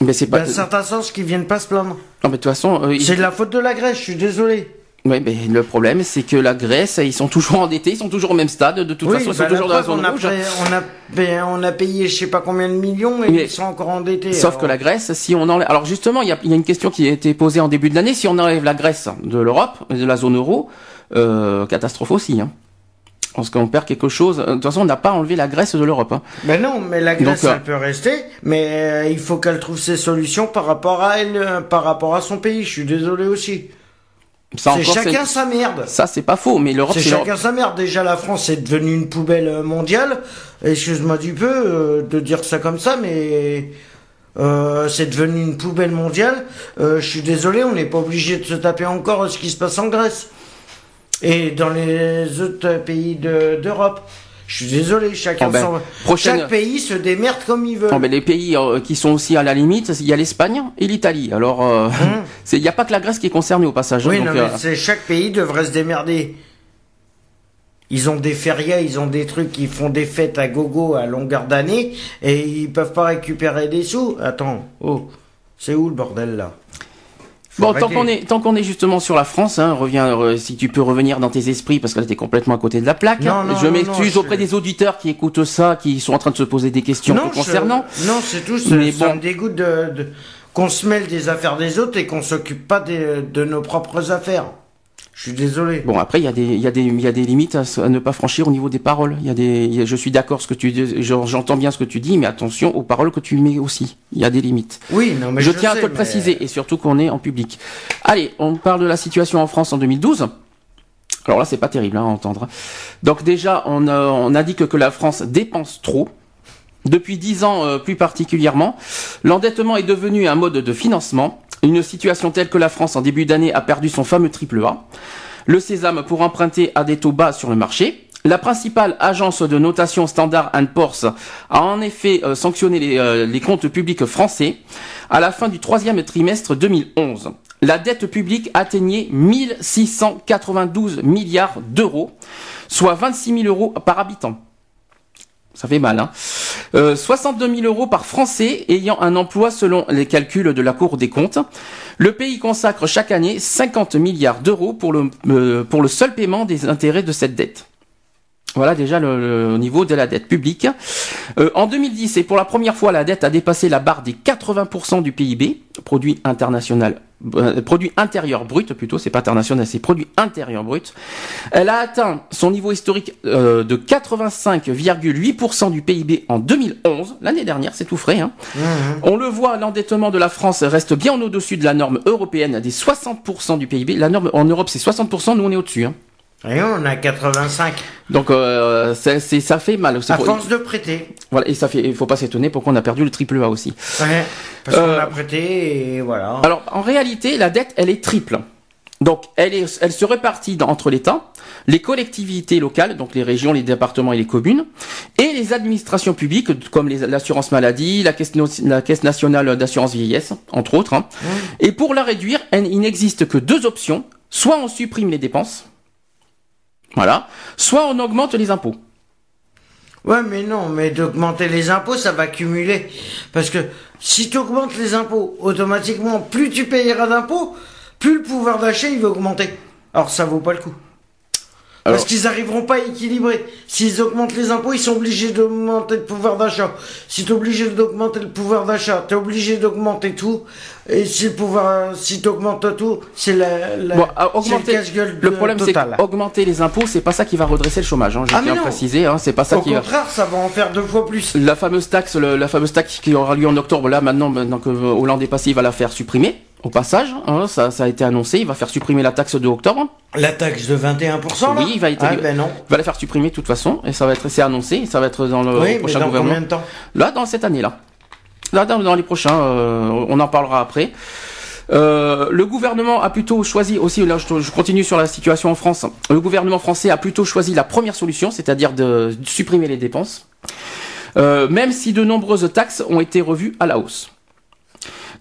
Mais c'est pas. Dans un certain sens, qu'ils viennent pas se plaindre. Non, mais de toute façon, euh, ils- C'est de la faute de la Grèce, je suis désolé. Ouais, mais le problème, c'est que la Grèce, ils sont toujours endettés, ils sont toujours au même stade. De toute oui, façon, ils bah, sont toujours dans la zone on a, rouge. on, a, payé, on a payé je sais pas combien de millions et Mais- ils sont encore endettés. Sauf alors. que la Grèce, si on enlève, alors justement, il y a, il y a une question qui a été posée en début de l'année. Si on enlève la Grèce de l'Europe, de la zone euro, euh, catastrophe aussi. Hein. Parce qu'on perd quelque chose. De toute façon, on n'a pas enlevé la Grèce de l'Europe. Hein. Ben non, mais la Grèce, Donc, euh, elle peut rester, mais euh, il faut qu'elle trouve ses solutions par rapport à elle, euh, par rapport à son pays. Je suis désolé aussi. C'est chacun sa merde. Ça, c'est pas faux, mais l'Europe, C'est chacun sa merde. Déjà, la France est devenue une poubelle euh, mondiale. Excuse-moi du peu euh, de dire ça comme ça, mais euh, c'est devenu une poubelle mondiale. Euh, je suis désolé, on n'est pas obligé de se taper encore ce qui se passe en Grèce et dans les autres pays de- d'Europe. Je suis désolé, chacun Oh ben, son- prochaine- chaque pays se démerde comme il veut. Non, mais les pays euh, qui sont aussi à la limite, il y a l'Espagne et l'Italie. Alors, euh, (laughs) c'est- il n'y a pas que la Grèce qui est concernée au passage. hein. Oui, donc, non, mais euh, c'est chaque pays devrait se démerder. Ils ont des férias, ils ont des trucs, ils font des fêtes à gogo à longueur d'année et ils peuvent pas récupérer des sous. Attends, oh, c'est où le bordel là? Bon, tant qu'on est, tant qu'on est justement sur la France, hein, reviens, euh, si tu peux revenir dans tes esprits, parce que là t'es complètement à côté de la plaque. Non, hein. non, je m'excuse auprès je- des auditeurs qui écoutent ça, qui sont en train de se poser des questions non, concernant. je- non, c'est tout. Ça, Mais ça bon. me dégoûte de, de- qu'on se mêle des affaires des autres et qu'on s'occupe pas des- de nos propres affaires. Je suis désolé. Bon, après, il y a des, il y a des, il y a des limites à, ne pas franchir au niveau des paroles. Il y a des, il y a- je suis d'accord ce que tu dis, j'en- j'entends bien ce que tu dis, mais attention aux paroles que tu mets aussi. Il y a des limites. Oui, non, mais je, je, tiens sais, à te le mais- préciser, et surtout qu'on est en public. Allez, on parle de la situation en France en 2012. Alors là, c'est pas terrible hein, à entendre. Donc déjà, on, euh, on indique que la France dépense trop. Depuis dix ans euh, plus particulièrement, l'endettement est devenu un mode de financement. Une situation telle que la France en début d'année a perdu son fameux triple A. Le sésame pour emprunter à des taux bas sur le marché. La principale agence de notation Standard Poor's a en effet euh, sanctionné les, euh, les comptes publics français à la fin du troisième trimestre 2011. La dette publique atteignait 1692 milliards d'euros, soit 26 000 euros par habitant. Ça fait mal, hein. Euh, 62 000 euros par Français ayant un emploi selon les calculs de la Cour des comptes. Le pays consacre chaque année 50 milliards d'euros pour le, euh, pour le seul paiement des intérêts de cette dette. Voilà déjà le, le niveau de la dette publique. Euh, en 2010, et pour la première fois, la dette a dépassé la barre des 80% du PIB, produit international, euh, produit intérieur brut plutôt, c'est pas international, c'est produit intérieur brut. Elle a atteint son niveau historique euh, de 85,8% du PIB en 2011, l'année dernière, c'est tout frais. Hein. On le voit, l'endettement de la France reste bien au-dessus de la norme européenne des 60% du PIB. La norme en Europe c'est 60%, nous on est au-dessus. Hein. Et on a 85. Donc euh, c'est, c'est- ça fait mal. À pour- force de prêter. Voilà, et ça fait, il faut pas s'étonner pourquoi on a perdu le triple A aussi. Ouais. Parce Euh, qu'on a prêté et voilà. Alors, en réalité, la dette, elle est triple. Donc, elle, est, elle se répartit dans- entre l'État, les collectivités locales, donc les régions, les départements et les communes, et les administrations publiques, comme l'assurance maladie, la caisse, no- la caisse nationale d'assurance vieillesse, entre autres. hein. Et pour la réduire, il n'existe que deux options. Soit on supprime les dépenses, voilà, soit on augmente les impôts. Ouais, mais non, mais d'augmenter les impôts, ça va cumuler. Parce que si tu augmentes les impôts, automatiquement, plus tu payeras d'impôts, plus le pouvoir d'achat, il va augmenter. Alors ça vaut pas le coup. Parce qu'ils n'arriveront pas à équilibrer. S'ils augmentent les impôts, ils sont obligés d'augmenter le pouvoir d'achat. Si tu es obligé d'augmenter le pouvoir d'achat, tu es obligé d'augmenter tout. Et si le pouvoir, si tu augmentes tout, c'est la, la Bon, augmenter, le casse-gueule le problème c'est total. qu'augmenter les impôts, c'est pas ça qui va redresser le chômage. Hein, je Ah, tiens à préciser, hein, c'est pas ça Au qui va. contraire, ça va en faire deux fois plus. La fameuse taxe, le- la fameuse taxe qui aura lieu en octobre, là maintenant, maintenant que euh, Hollande est passé, il va la faire supprimer. Au passage, hein, ça, ça a été annoncé, il va faire supprimer la taxe de octobre. La taxe de 21%, là? Oui, il va être- Ah, ben non. Il va la faire supprimer de toute façon, et ça va être, c'est annoncé, et ça va être dans le oui, mais prochain dans gouvernement. combien de temps? Là, dans cette année-là. Là, dans, dans les prochains, euh, on en parlera après. Euh, le gouvernement a plutôt choisi aussi, là je, je continue sur la situation en France, le gouvernement français a plutôt choisi la première solution, c'est-à-dire de, de supprimer les dépenses, euh, même si de nombreuses taxes ont été revues à la hausse.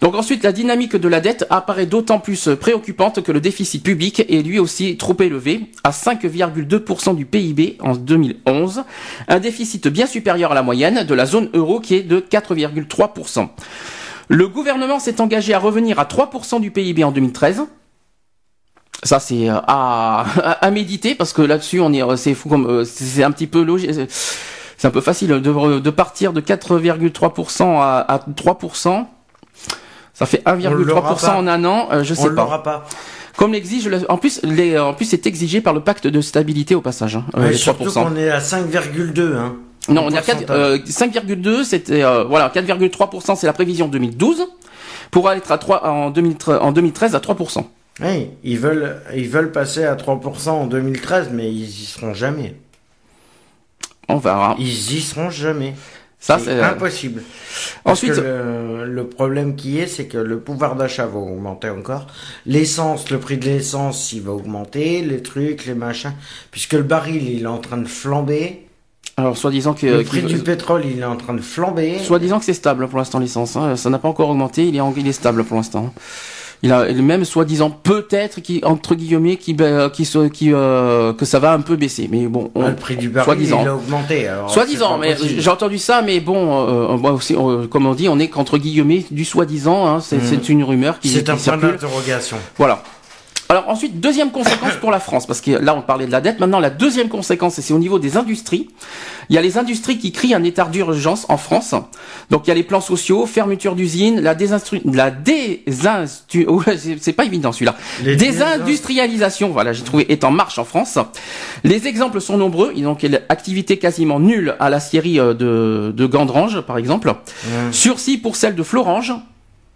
Donc ensuite, la dynamique de la dette apparaît d'autant plus préoccupante que le déficit public est lui aussi trop élevé, à 5,2% du PIB en 2011, un déficit bien supérieur à la moyenne de la zone euro qui est de 4,3%. Le gouvernement s'est engagé à revenir à 3% du PIB en 2013. Ça c'est euh, à, méditer parce que là-dessus on est euh, euh, c'est un petit peu logique c'est un peu facile de, partir de 4,3% à, à 3%. Ça fait l'aura 1,3% pas. en un an, euh, je On sais pas. l'aura pas. Comme l'exige, le- en plus, les, en plus, c'est exigé par le pacte de stabilité au passage, hein, euh, Ouais, les surtout 3%. qu'on est à 5,2. Hein, Non, on est à 4, pourcentage. euh, 5,2, c'était, euh, voilà, 4,3%, c'est la prévision 2012, pour être à 3, en, 2013, en 2013 à 3%. Oui, ils veulent, ils veulent passer à 3% en 2013, mais ils y seront jamais. On verra. Ils y seront jamais. Ça, c'est euh, impossible. Parce ensuite, que le, le problème qui est, c'est que le pouvoir d'achat va augmenter encore. L'essence, le prix de l'essence, il va augmenter, les trucs, les machins. Puisque le baril, il est en train de flamber. alors, soi-disant que, Le qu'il- prix du pétrole, il est en train de flamber. Soi-disant que c'est stable pour l'instant l'essence, hein. ça n'a pas encore augmenté, il est, en- il est stable pour l'instant. Il a même soi-disant peut-être qui entre guillemets qui qui se- qui euh, que ça va un peu baisser, mais bon. on- Ah, le prix du baril, il a augmenté. Soi-disant, mais j'ai entendu ça, mais bon, euh, moi aussi, euh, comme on dit, on est qu'entre guillemets du soi-disant, hein, c'est c'est une rumeur qui, C'est qui un point circule. d'interrogation. Voilà. Alors ensuite, deuxième conséquence pour la France, parce que là on parlait de la dette, maintenant la deuxième conséquence, c'est au niveau des industries. Il y a les industries qui crient un état d'urgence en France. Donc il y a les plans sociaux, fermeture d'usines, la désinstru... la désinstu... (laughs) c'est pas évident celui-là. Désindustrialisation, voilà, j'ai trouvé est en marche en France. Les exemples sont nombreux, donc il y a l'activité quasiment nulle à la scierie euh, de, de Gandrange par exemple. Sursis pour celle de Florange,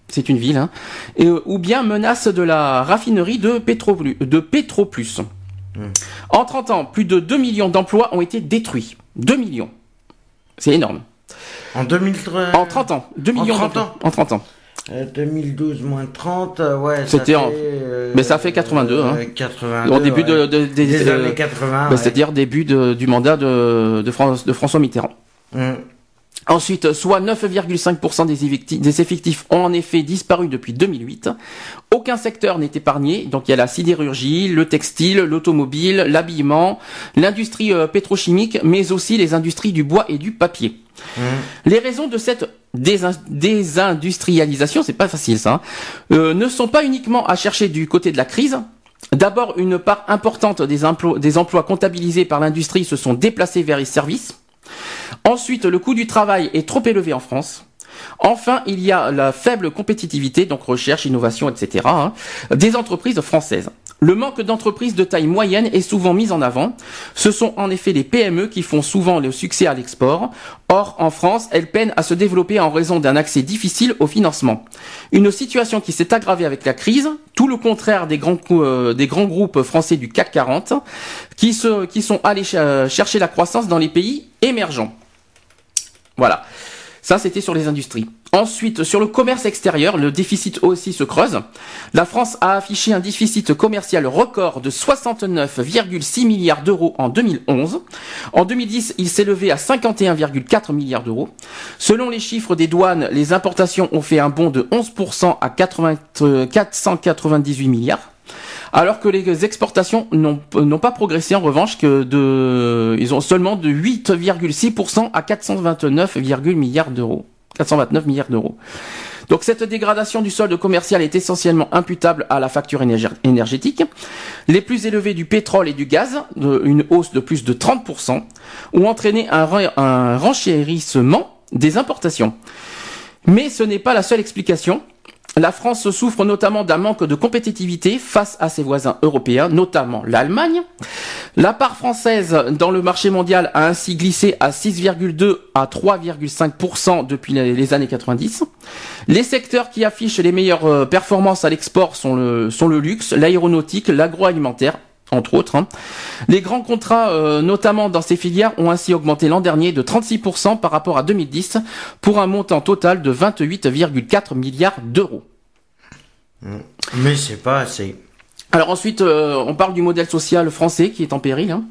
c'est une ville, hein, et, euh, ou bien menace de la raffinerie de, Pétroplus. De Pétroplus. En 30 ans, plus de 2 millions d'emplois ont été détruits. 2 millions. C'est énorme. En 2013. En 30 ans. 2 millions En 30 d'emplois. En 30 ans. Euh, 2012 moins 30, euh, ouais. ça C'était en- euh, mais ça fait 82, hein. euh, 82. Au début de, de- des- euh, années 80. bah, ouais. C'est-à-dire début du mandat de, de, France- de François Mitterrand. Mm. Ensuite, soit 9,5% des effectifs, des effectifs ont en effet disparu depuis 2008. Aucun secteur n'est épargné. Donc il y a la sidérurgie, le textile, l'automobile, l'habillement, l'industrie euh, pétrochimique, mais aussi les industries du bois et du papier. Les raisons de cette désin- désindustrialisation, c'est pas facile ça, hein, euh, ne sont pas uniquement à chercher du côté de la crise. D'abord, une part importante des emplois comptabilisés par l'industrie se sont déplacés vers les services. Ensuite, le coût du travail est trop élevé en France. Enfin, il y a la faible compétitivité, donc recherche, innovation, etc., hein, des entreprises françaises. Le manque d'entreprises de taille moyenne est souvent mis en avant. Ce sont en effet les PME qui font souvent le succès à l'export. Or, en France, elles peinent à se développer en raison d'un accès difficile au financement. Une situation qui s'est aggravée avec la crise, tout le contraire des grands, euh, des grands groupes français du CAC 40, qui, se, qui sont allés ch- chercher la croissance dans les pays émergents. Voilà. Ça, c'était sur les industries. Ensuite, sur le commerce extérieur, le déficit aussi se creuse. La France a affiché un déficit commercial record de 69,6 milliards d'euros en 2011. En 2010, il s'est levé à 51,4 milliards d'euros. Selon les chiffres des douanes, les importations ont fait un bond de 11% à 80 euh, 498 milliards. Alors que les exportations n'ont pas progressé en revanche que de, ils ont seulement de 8,6% à 429, milliards d'euros. 429 milliards d'euros. Donc cette dégradation du solde commercial est essentiellement imputable à la facture énergé- énergétique. Les plus élevés du pétrole et du gaz, une hausse de plus de 30%, ont entraîné un renchérissement des importations. Mais ce n'est pas la seule explication. La France souffre notamment d'un manque de compétitivité face à ses voisins européens, notamment l'Allemagne. La part française dans le marché mondial a ainsi glissé à 6,2 à 3,5% depuis les années 90. Les secteurs qui affichent les meilleures euh, performances à l'export sont le, sont le luxe, l'aéronautique, l'agroalimentaire, entre autres. hein. Les grands contrats, euh, notamment dans ces filières, ont ainsi augmenté l'an dernier de 36% par rapport à 2010, pour un montant total de 28,4 milliards d'euros. Mais c'est pas assez. Alors ensuite, euh, on parle du modèle social français qui est en péril, hein,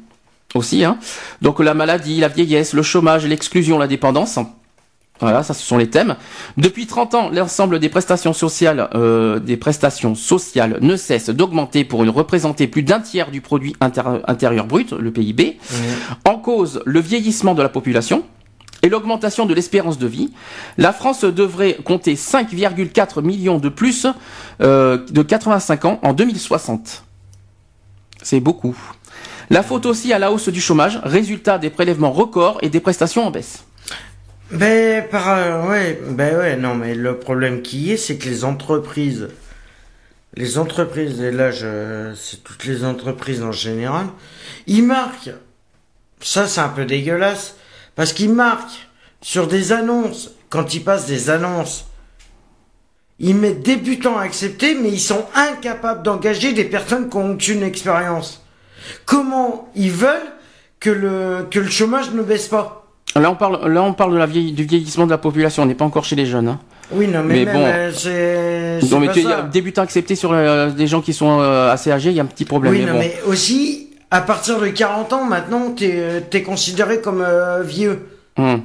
aussi. Hein. Donc la maladie, la vieillesse, le chômage, l'exclusion, la dépendance. Voilà, ça ce sont les thèmes. Depuis 30 ans, l'ensemble des prestations sociales, euh, des prestations sociales ne cesse d'augmenter pour une représenter plus d'un tiers du produit intérieur brut, le PIB. En cause, le vieillissement de la population et l'augmentation de l'espérance de vie. La France devrait compter 5,4 millions de plus euh, de 85 ans en 2060. C'est beaucoup. La faute aussi à la hausse du chômage, résultat des prélèvements records et des prestations en baisse. Ben, par, euh, ouais, ben ouais, non, mais le problème qui est, c'est que les entreprises, les entreprises, et là, je, c'est toutes les entreprises en général, ils marquent, ça c'est un peu dégueulasse, parce qu'ils marquent sur des annonces, quand ils passent des annonces, ils mettent débutants à accepter, mais ils sont incapables d'engager des personnes qui ont aucune expérience. Comment ils veulent que le, que le chômage ne baisse pas? Là, on parle, là, on parle de la vieille- du vieillissement de la population. On n'est pas encore chez les jeunes. Hein. Oui, non, mais, Mais même, bon. euh, Donc, mais tu ça. débutant accepté sur euh, des gens qui sont euh, assez âgés, il y a un petit problème. Oui, mais non, bon. mais aussi, à partir de 40 ans, maintenant, t'es es considéré comme euh, vieux. Hum.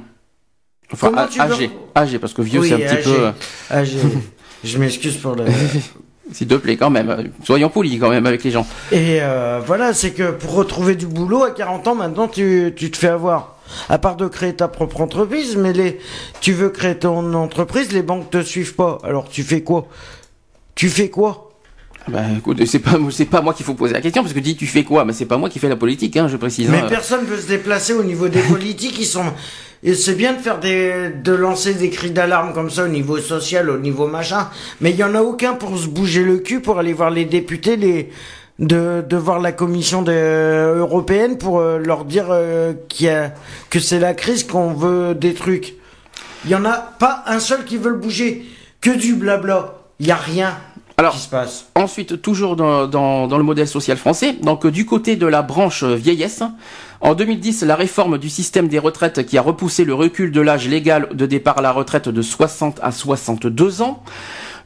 Enfin, a- tu veux- âgé, âgé, parce que vieux, Oui, c'est un petit âgé. peu. euh, Âgé. (laughs) Je m'excuse pour le. (laughs) S'il te plaît, quand même. euh, Soyons polis quand même avec les gens. Et euh, voilà, c'est que pour retrouver du boulot à 40 ans, maintenant, tu, tu te fais avoir. À part de créer ta propre entreprise, mais les, tu veux créer ton entreprise, les banques te suivent pas. Alors tu fais quoi? Tu fais quoi? Bah, écoute, c'est pas, c'est pas moi qu'il faut poser la question, parce que dis tu fais quoi? Mais c'est pas moi qui fais la politique, hein, je précise. Mais hein. personne veut se déplacer au niveau des politiques. Ils sont. Et c'est bien de faire des, de lancer des cris d'alarme comme ça au niveau social, au niveau machin. Mais il y en a aucun pour se bouger le cul pour aller voir les députés, les de, de voir la commission de- européenne pour euh, leur dire euh, qu'il y a, que c'est la crise qu'on veut des trucs. Il y en a pas un seul qui veut le bouger. Que du blabla. Il y a rien Alors, qui se passe. Ensuite, toujours dans, dans, dans le modèle social français, donc euh, du côté de la branche euh, vieillesse, en 2010, la réforme du système des retraites qui a repoussé le recul de l'âge légal de départ à la retraite de 60 à 62 ans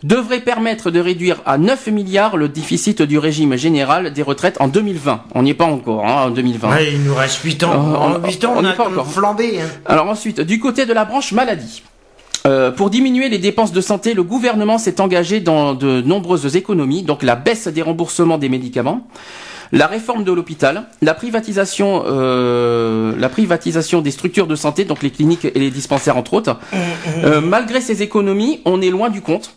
devrait permettre de réduire à 9 milliards le déficit du régime général des retraites en 2020. On n'y est pas encore, hein, en 2020. Ouais, il nous reste 8 ans. Euh, en on- 8 ans, on on, a pas encore. flambé. Hein. Alors ensuite, du côté de la branche maladie. Euh, pour diminuer les dépenses de santé, le gouvernement s'est engagé dans de nombreuses économies, donc la baisse des remboursements des médicaments, la réforme de l'hôpital, la privatisation, euh, la privatisation des structures de santé, donc les cliniques et les dispensaires entre autres. Euh, malgré ces économies, on est loin du compte.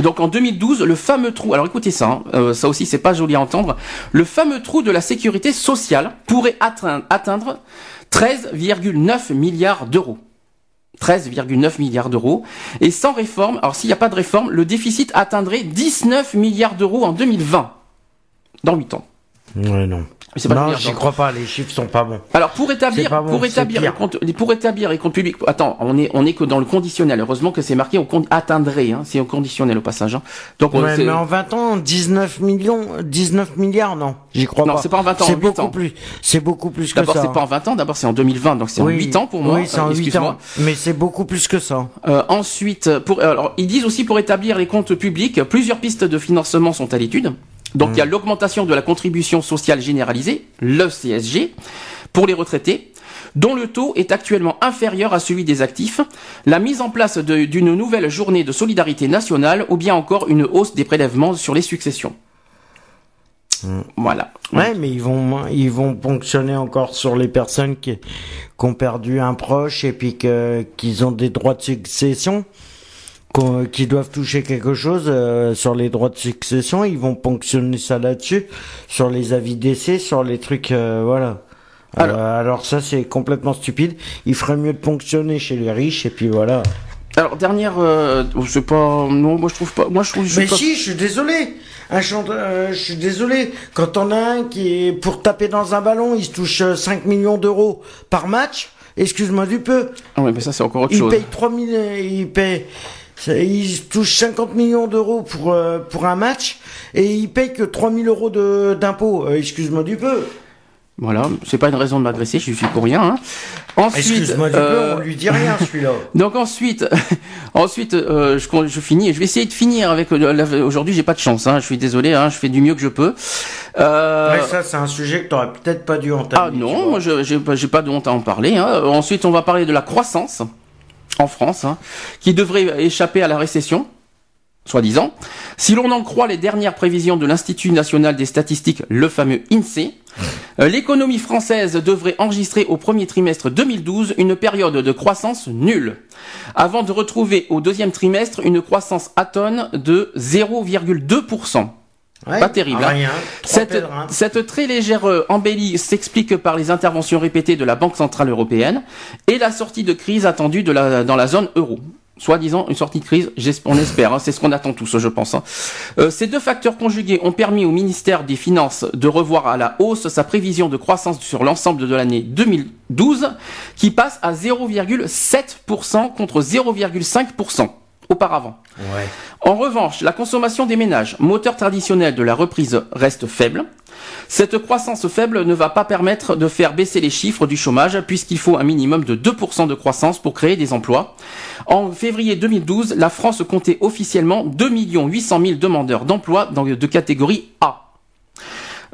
Donc en 2012, le fameux trou, alors écoutez ça, hein, euh, ça aussi c'est pas joli à entendre, le fameux trou de la sécurité sociale pourrait atteindre, atteindre 13,9 milliards d'euros. 13,9 milliards d'euros. Et sans réforme, alors s'il n'y a pas de réforme, le déficit atteindrait 19 milliards d'euros en 2020. Dans 8 ans. Ouais, non. Pas non, j'y crois pas, les chiffres sont pas bons. Alors pour établir, bon, pour établir, les comptes, pour établir les comptes publics. Attends, on est on est que dans le conditionnel. Heureusement que c'est marqué au compte atteindrait. Hein, c'est au conditionnel au passage. hein. Donc on Ouais, c'est- mais en 20 ans, 19 millions, 19 milliards, non. J'y crois Non, pas. c'est pas en 20 ans, C'est beaucoup ans. plus. C'est beaucoup plus que ça. d'abord c'est pas en 20 ans. D'abord c'est en 2020. Donc c'est en Oui, 8 ans pour moi. Oui, c'est en Euh, 8 excuse-moi. ans. Mais c'est beaucoup plus que ça. Euh, ensuite, pour, alors, ils disent aussi pour établir les comptes publics, plusieurs pistes de financement sont à l'étude. Donc il y a l'augmentation de la contribution sociale généralisée, le CSG, pour les retraités, dont le taux est actuellement inférieur à celui des actifs, la mise en place d'une nouvelle journée de solidarité nationale ou bien encore une hausse des prélèvements sur les successions. Voilà. Ouais, mais ils vont, ils vont ponctionner encore sur les personnes qui, qui ont perdu un proche et puis qu'ils ont des droits de succession, qui doivent toucher quelque chose euh, sur les droits de succession. Ils vont ponctionner ça là-dessus, sur les avis d'essai, sur les trucs, euh, voilà. Alors- Alors, alors ça c'est complètement stupide. Il ferait mieux de ponctionner chez les riches et puis voilà. Alors dernière, euh, sais pas, non, moi je trouve pas, moi je trouve. je Mais pas- si, je suis désolé. Un chanteur, euh, je suis désolé. Quand on a un qui est pour taper dans un ballon, il se touche euh, 5 millions d'euros par match. Excuse-moi du peu. Ah ouais, mais ça c'est encore autre Il chose. paye 3000, euh, il paye, ça- il se touche 50 millions d'euros pour euh, pour un match et il paye que 3000 euros de d'impôts. Euh, Excuse-moi du peu. Voilà, c'est pas une raison de m'agresser, je suis pour rien. Hein. Ensuite, Excuse-moi du euh, peu, on lui dit rien (laughs) celui-là. donc ensuite, (laughs) ensuite, euh, je, je finis. et Je vais essayer de finir avec. euh, Aujourd'hui, j'ai pas de chance. Hein, je suis désolé. Hein, je fais du mieux que je peux. Euh, Ouais, ça c'est un sujet que t'aurais peut-être pas dû entamer. ah non, moi j'ai pas, pas de honte à en parler. Euh, Ensuite, on va parler de la croissance en France, hein, qui devrait échapper à la récession, soi-disant. Si l'on en croit les dernières prévisions de l'Institut national des statistiques, le fameux INSEE, euh, l'économie française devrait enregistrer au premier trimestre 2012 une période de croissance nulle, avant de retrouver au deuxième trimestre une croissance atone de 0,2%. Ouais, pas terrible, hein. Rien. Cette, très légère euh, embellie s'explique par les interventions répétées de la Banque Centrale Européenne et la sortie de crise attendue de la, dans la zone euro. Soi-disant une sortie de crise, on espère, hein, c'est ce qu'on attend tous, je pense. hein. Euh, ces deux facteurs conjugués ont permis au ministère des Finances de revoir à la hausse sa prévision de croissance sur l'ensemble de l'année 2012, qui passe à 0,7% contre 0,5% auparavant. Ouais. En revanche, la consommation des ménages, moteur traditionnel de la reprise, reste faible. Cette croissance faible ne va pas permettre de faire baisser les chiffres du chômage puisqu'il faut un minimum de 2% de croissance pour créer des emplois. En février 2012, la France comptait officiellement 2 800 000 demandeurs d'emploi dans de catégorie A.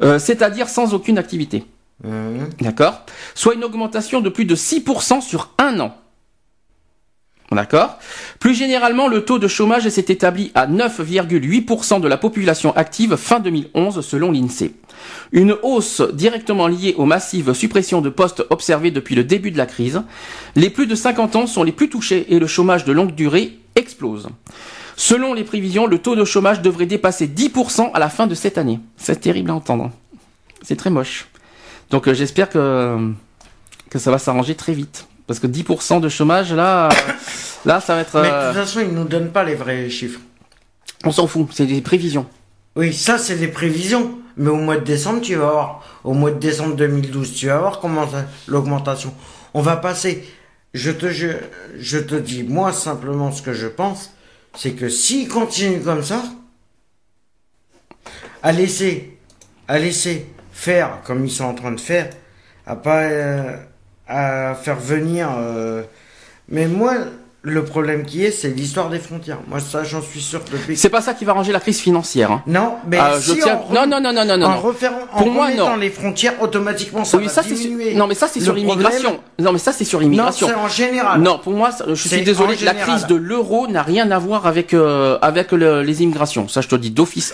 Euh, c'est-à-dire sans aucune activité. Mhm. D'accord? Soit une augmentation de plus de 6% sur un an. D'accord? Plus généralement, le taux de chômage s'est établi à 9,8% de la population active fin 2011 selon l'INSEE. Une hausse directement liée aux massives suppressions de postes observées depuis le début de la crise. Les plus de 50 ans sont les plus touchés et le chômage de longue durée explose. Selon les prévisions, le taux de chômage devrait dépasser 10% à la fin de cette année. C'est terrible à entendre. C'est très moche. Donc euh, j'espère que que ça va s'arranger très vite. Parce que 10% de chômage, là, là, ça va être. Mais de euh, toute façon, ils nous donnent pas les vrais chiffres. on s'en fout, c'est des prévisions. Oui, ça, c'est des prévisions. Mais au mois de décembre, tu vas voir. Au mois de décembre 2012, tu vas voir comment l'augmentation. On va passer. Je te, je, je te dis, moi, simplement, ce que je pense, c'est que s'ils continuent comme ça, à laisser, à laisser faire comme ils sont en train de faire, à pas, euh, à faire venir, euh, mais moi, le problème qui est, c'est l'histoire des frontières. Moi, ça, j'en suis sûr depuis. C'est pas ça qui va arranger la crise financière. hein. Non, mais Ah, je si tiens- on non, non, non, non, non, en non. en Pour moi, remettant non. les frontières, automatiquement, ça oui, va ça sur... non mais ça c'est sur l'immigration. Non mais ça c'est sur Non, l'immigration. c'est en général. Non, pour moi, je suis désolé, en la crise de l'euro n'a rien à voir avec euh, avec le- les immigrations. Ça, je te dis d'office.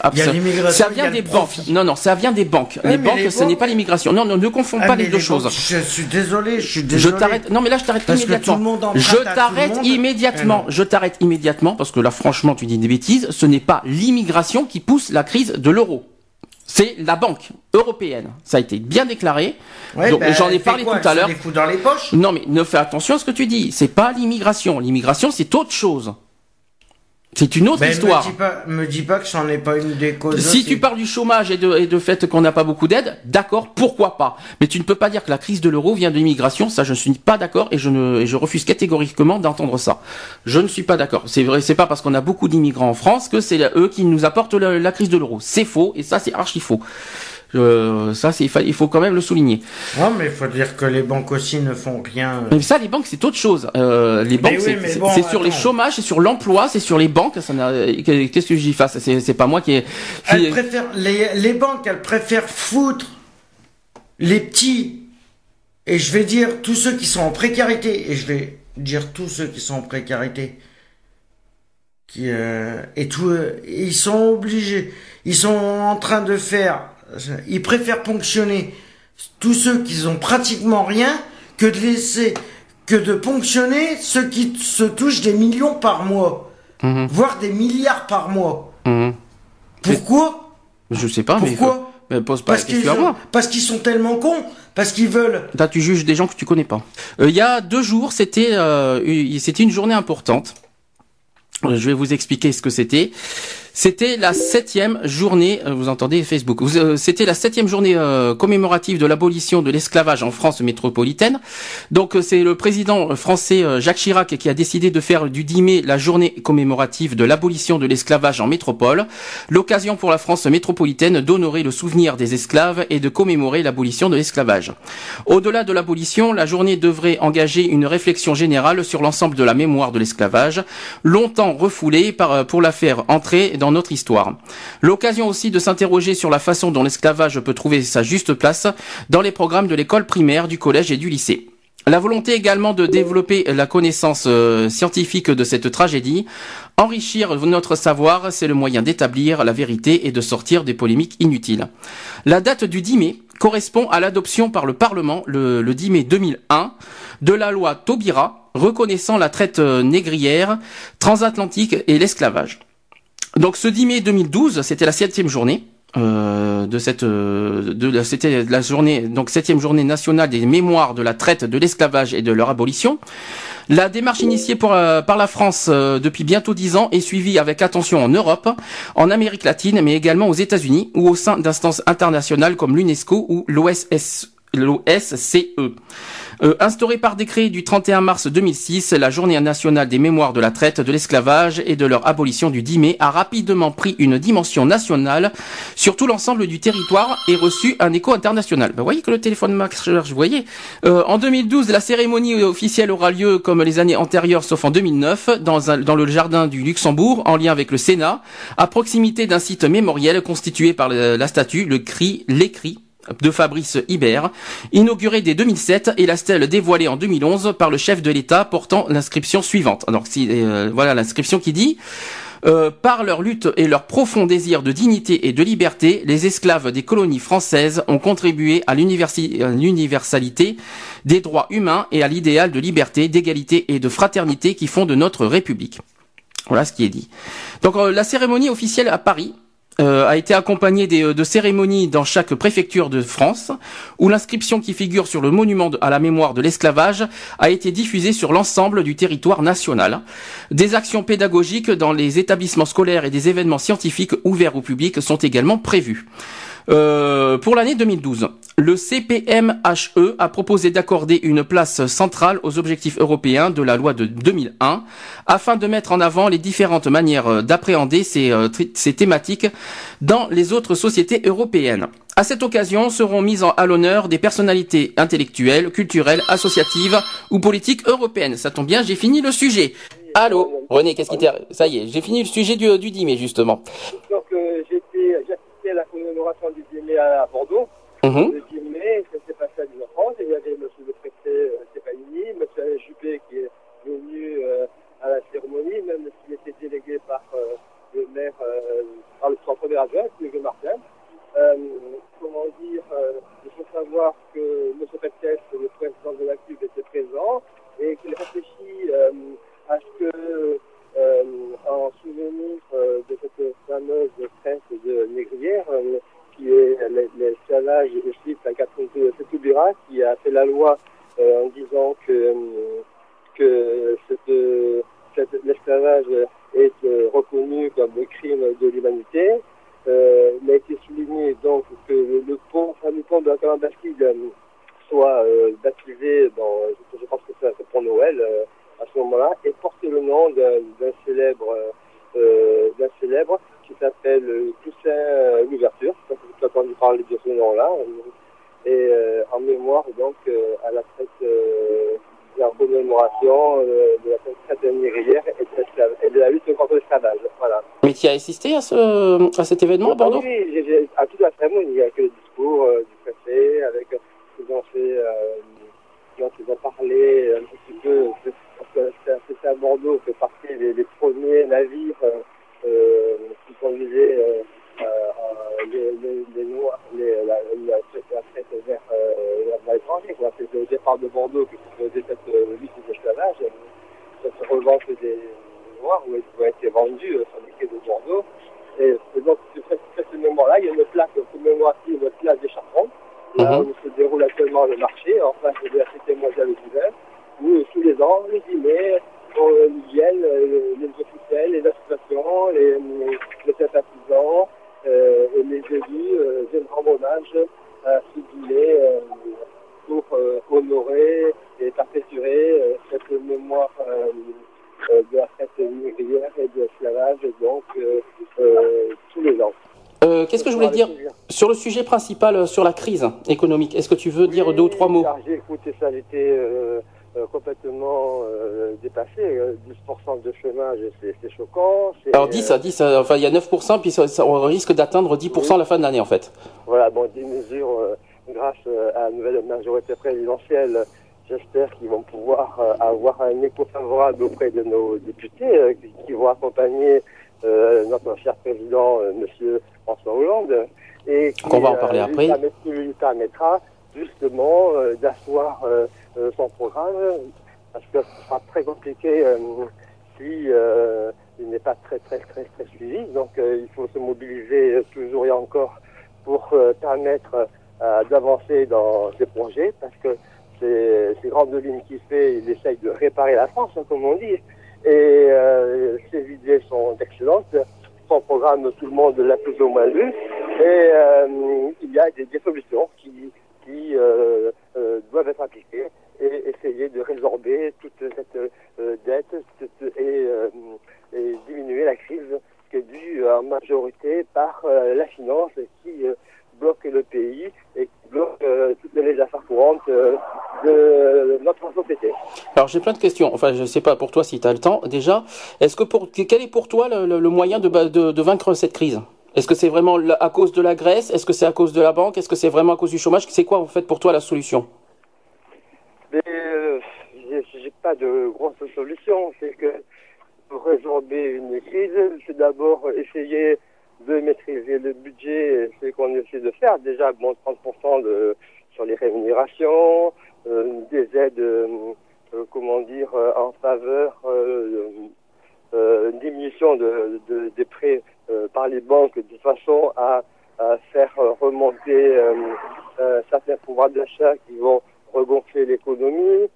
Ça- vient des banques. Non, non, ça vient des banques. Les banques, les ce n'est pas l'immigration. Non, non, ne confonds Ah, pas mais les deux choses. Je suis désolé, je suis Je désolé. t'arrête. Non, mais là, je t'arrête immédiatement. je t'arrête monde. Immédiatement. Eh. Je t'arrête immédiatement parce que là, franchement, tu dis des bêtises. Ce n'est pas l'immigration qui pousse la crise de l'euro. C'est la banque européenne. Ça a été bien déclaré. Ouais, Donc, ben, j'en ai parlé quoi tout à l'heure. les fout dans les poches. Non, mais ne fais attention à ce que tu dis. C'est pas l'immigration. L'immigration, c'est autre chose. C'est une autre Ben, histoire. Me dis pas, me dis pas que c'en est pas une des causes. Si aussi. tu parles du chômage et de, et de fait qu'on n'a pas beaucoup d'aide, d'accord, pourquoi pas. Mais tu ne peux pas dire que la crise de l'euro vient de l'immigration, ça je ne suis pas d'accord et je ne et je refuse catégoriquement d'entendre ça. Je ne suis pas d'accord. C'est vrai, c'est pas parce qu'on a beaucoup d'immigrants en France que c'est eux qui nous apportent la, la crise de l'euro. C'est faux et ça c'est archi faux. Euh, ça c'est il fa- il faut quand même le souligner. Non, mais il faut dire que les banques aussi ne font rien. Mais ça les banques c'est autre chose. Euh, les banques oui, c'est bon, sur les chômages, c'est sur l'emploi, c'est sur les banques. Ça Qu'est-ce que j'y fasse C'est c'est pas moi qui. ai- Elles préfèrent, les, les banques, elles préfèrent foutre les petits, et je vais dire tous ceux qui sont en précarité, et je vais dire tous ceux qui sont en précarité, qui, euh, et tout, euh, ils sont obligés, ils sont en train de faire, ils préfèrent ponctionner tous ceux qui ont pratiquement rien que de laisser, que de ponctionner ceux qui se touchent des millions par mois, Mhm. voire des milliards par mois. Mhm. Pourquoi Je sais pas, mais Pourquoi mais pose pas Parce qu'ils à ont- moi. parce qu'ils sont tellement cons, parce qu'ils veulent. Là, tu juges des gens que tu connais pas. Euh, Il y a deux jours, c'était euh, c'était une journée importante. Euh, Je vais vous expliquer ce que c'était. C'était la septième journée, euh, vous entendez Facebook, euh, c'était la septième journée euh, commémorative de l'abolition de l'esclavage en France métropolitaine. Donc euh, c'est le président français euh, Jacques Chirac qui a décidé de faire du 10 mai la journée commémorative de l'abolition de l'esclavage en métropole. L'occasion pour la France métropolitaine d'honorer le souvenir des esclaves et de commémorer l'abolition de l'esclavage. Au-delà de l'abolition, la journée devrait engager une réflexion générale sur l'ensemble de la mémoire de l'esclavage, longtemps refoulée par, pour la faire entrer dans notre histoire. L'occasion aussi de s'interroger sur la façon dont l'esclavage peut trouver sa juste place dans les programmes de l'école primaire, du collège et du lycée. La volonté également de développer la connaissance euh, scientifique de cette tragédie, enrichir notre savoir, c'est le moyen d'établir la vérité et de sortir des polémiques inutiles. La date du 10 mai correspond à l'adoption par le Parlement le, le 10 mai 2001 de la loi Taubira reconnaissant la traite euh, négrière, transatlantique et l'esclavage. Donc ce 10 mai 2012, c'était la septième journée. euh, de cette euh, de la- journée donc septième journée nationale des mémoires de la traite de l'esclavage et de leur abolition la démarche initiée euh, par la France depuis bientôt dix ans est suivie avec attention en Europe, en Amérique latine, mais également aux États-Unis ou au sein d'instances internationales comme l'UNESCO ou l'OSS l'OSCE. Euh, instaurée par décret du 31 mars 2006, la journée nationale des mémoires de la traite, de l'esclavage et de leur abolition du 10 mai a rapidement pris une dimension nationale sur tout l'ensemble du territoire et reçu un écho international. Ben, vous voyez que le téléphone marche, vous voyez. Euh, en 2012, la cérémonie officielle aura lieu comme les années antérieures, sauf en 2009, dans, un- dans le jardin du Luxembourg, en lien avec le Sénat, à proximité d'un site mémoriel constitué par la statue, le cri, l'écrit de Fabrice Hibert, inauguré dès 2007 et la stèle dévoilée en 2011 par le chef de l'État portant l'inscription suivante. Alors si, euh, voilà l'inscription qui dit euh, par leur lutte et leur profond désir de dignité et de liberté, les esclaves des colonies françaises ont contribué à l'universalité des droits humains et à l'idéal de liberté, d'égalité et de fraternité qui font de notre République. Voilà ce qui est dit. Donc la cérémonie officielle à Paris euh, a été accompagné euh, de cérémonies dans chaque préfecture de France, où l'inscription qui figure sur le monument à la mémoire de l'esclavage a été diffusée sur l'ensemble du territoire national. Des actions pédagogiques dans les établissements scolaires et des événements scientifiques ouverts au public sont également prévus. Euh, pour l'année 2012, le CPMHE a proposé d'accorder une place centrale aux objectifs européens de la loi de 2001 afin de mettre en avant les différentes manières d'appréhender ces, euh, ces thématiques dans les autres sociétés européennes. À cette occasion seront mises à l'honneur des personnalités intellectuelles, culturelles, associatives ou politiques européennes. Ça tombe bien, j'ai fini le sujet. Allô, René, qu'est-ce qui t'est... Ça y est, j'ai fini le sujet du, du 10 mai, justement. Donc, euh, j'ai assisté commémoration du 10 mai à Bordeaux. Mhm. Le 10 mai, ça s'est passé à Lille-en-France. Il y avait monsieur le préfet euh, Stéphanie, monsieur Juppé qui est venu euh, à la cérémonie, même s'il était délégué par euh, le maire, euh, par le premier adjoint, M. Martin. Comment dire, il faut savoir que M. Pétès, le président de la CUB, était présent et qu'il réfléchit à ce que, en souvenir de cette fameuse traite de négrière, qui est l'esclavage suite à Catherine Setubira, qui a fait la loi euh, en disant que, euh, que l'esclavage est euh, reconnu comme le crime de l'humanité. Il a été souligné donc que le, pont, enfin, le pont de la Colombe Bastille euh, soit baptisé dans, je, je pense que c'est pour Noël à ce moment-là, et porte le nom d'un célèbre, euh, d'un célèbre qui s'appelle Toussaint euh, l'ouverture. Je pense que as entendu parler de ce nom-là. Et euh, en mémoire donc euh, à la euh, de la commémoration de la traite négrière et et de la lutte contre l'esclavage. Voilà. Mais tu as assisté à, ce, à cet événement à Bordeaux Ah Oui, j'ai- j'ai- à toute la cérémonie, avec le discours du préfet, avec ce qu'ils ont fait, dont ils ont parlé un petit peu, parce que c'est- à Bordeaux, fait partie des, des premiers navires euh, euh, qui conduisaient euh, euh, les, les, les Noirs, les, la, la, traite- la traite vers, euh, vers l'étranger. quoi. C'était au départ de Bordeaux que se faisait cette euh, lutte de l'esclavage, cette revanche des Noirs, où ils ont été vendus euh, sur les quais de Bordeaux. Et, et donc, sur ce, sur ce moment-là, il y a une plaque commémorative, place des Chartrons, là Mhm. où se déroule actuellement le marché, en face de la Cité mondiale d'hiver, où euh, tous les ans, le 10 mai, on, euh, viennent euh, les officiels, les associations, les, euh, les sympathisants euh, et les élus euh, viennent rendre hommage à ce dîner euh, pour euh, honorer et perpétuer euh, cette mémoire euh, euh, de la traite négrière et de l'esclavage, donc euh, euh, tous les ans. Euh, Qu'est-ce que je voulais dire sur le sujet principal, sur la crise économique Est-ce que tu veux dire deux ou trois mots J'ai écouté ça, j'étais euh, euh, complètement euh, dépassé. Euh, 10% de chômage, c'est choquant. Alors 10 euh, à 10, euh, enfin il y a 9%, puis ça, ça- on risque d'atteindre 10% à la fin de l'année en fait. Voilà, bon, des mesures grâce à la nouvelle majorité présidentielle. J'espère qu'ils vont pouvoir avoir un écho favorable auprès de nos députés qui, qui vont accompagner notre cher président, Monsieur François Hollande, et qui Qu'on va en parler lui après. lui permettra justement euh, d'asseoir euh, euh, son programme, parce que ce sera très compliqué euh, si euh, il n'est pas très très très très suivi. Donc euh, il faut se mobiliser euh, toujours et encore pour euh, permettre euh, d'avancer dans ces projets, parce que ces, ces grandes lignes qu'il fait, il essaye de réparer la France, hein, comme on dit. Et euh, ses idées sont excellentes. Son programme, tout le monde l'a plus ou moins lu. Et euh, il y a des, des solutions qui, qui euh, euh, doivent être appliquées et essayer de résorber toute cette euh, dette toute- et, euh, et diminuer la crise qui est due en majorité par euh, la finance qui euh, bloque le pays et qui bloque euh, toutes les affaires courantes euh, de notre société. Alors j'ai plein de questions. Enfin je sais pas pour toi si tu as le temps. Déjà, est-ce que pour quel est pour toi le, moyen de, vaincre cette crise? Est-ce que c'est vraiment à cause de la Grèce? Est-ce que c'est à cause de la banque? Est-ce que c'est vraiment à cause du chômage? C'est quoi en fait pour toi la solution? Mais euh, j'ai pas de grosse solution. C'est que pour résorber une crise, c'est d'abord essayer de maîtriser le budget, c'est ce qu'on essaie de faire. Déjà, bon, 30% de, sur les rémunérations, euh, des aides, euh, comment dire, euh, en faveur euh, euh, diminution de, de- des prêts euh, par les banques de façon à, à faire euh, remonter euh, euh, certains pouvoirs d'achat qui vont regonfler l'économie,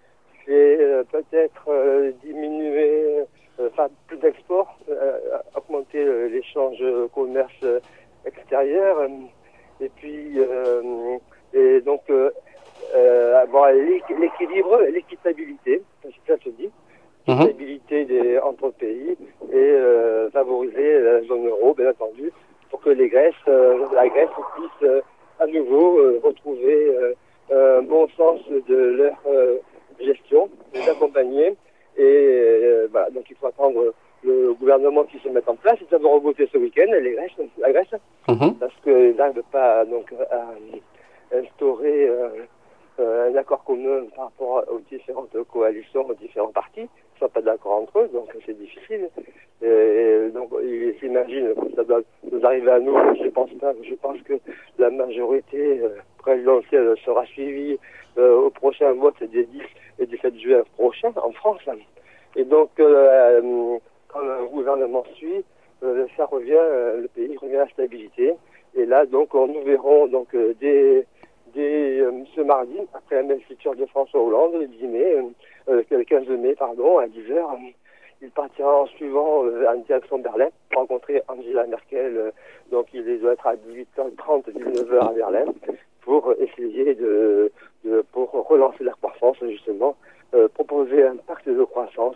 c'est euh, peut-être euh, diminuer, euh, faire plus d'export, euh, augmenter euh, l'échange euh, commerce euh, extérieur, euh, et puis euh, et donc euh, avoir l'équ- l'équilibre, l'équitabilité, ça se dit, Mhm. l'équitabilité des entre pays et euh, favoriser la zone euro, bien entendu, pour que les Grèces, euh, la Grèce puisse euh, à nouveau euh, retrouver euh, un bon sens de leur euh, gestion, les accompagner. Et euh, voilà, donc il faut attendre le gouvernement qui se mette en place. Ils avons revoté ce week-end, les Grèces, la Grèce, Mhm. parce qu'ils n'arrivent pas donc à instaurer euh, euh, un accord commun par rapport aux différentes coalitions, aux différents partis. Ne sont pas d'accord entre eux, donc c'est difficile. Et donc ils s'imaginent que ça doit nous arriver à nous. Je pense pas. Je pense que la majorité euh, présidentielle sera suivie euh, au prochain vote des 10 et 17 juin prochain en France. Et donc quand le gouvernement suit, ça revient, le pays revient à la stabilité. Et là, donc, on, nous verrons donc euh, dès, euh, ce mardi, après la investiture de François Hollande, le 10 mai, euh, euh, le 15 mai, pardon, à 10 heures, euh, il partira en suivant euh, en direction de Berlin pour rencontrer Angela Merkel. donc, il doit être à 18h30, 19h à Berlin pour essayer de, pour relancer la croissance justement, proposer un pacte de croissance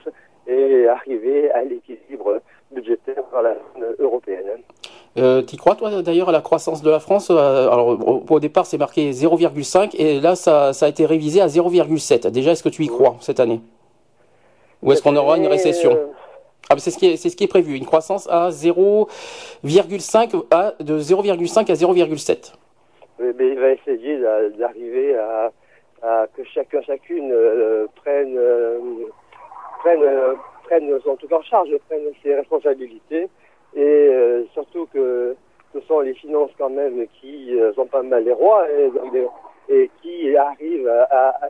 et arriver à l'équilibre budgétaire dans la zone européenne. Euh, T'y crois, toi, d'ailleurs, à la croissance de la France Euh, Alors, au, au départ, c'est marqué 0,5 et là, ça, ça a été révisé à 0,7. Déjà, est-ce que tu y crois cette année? Ou est-ce qu'on aura une Mais, récession? Euh, Ah, c'est ce qui est, c'est ce qui est prévu, une croissance à 0,5 à de 0,5 à 0,7. mais- mais il va essayer d'a- d'arriver à, à que chacun, chacune euh, prenne, euh, prenne, euh, prenne son truc en charge, prenne ses responsabilités. Et euh, surtout que ce sont les finances quand même qui euh, sont pas mal les rois et, qui arrivent à, à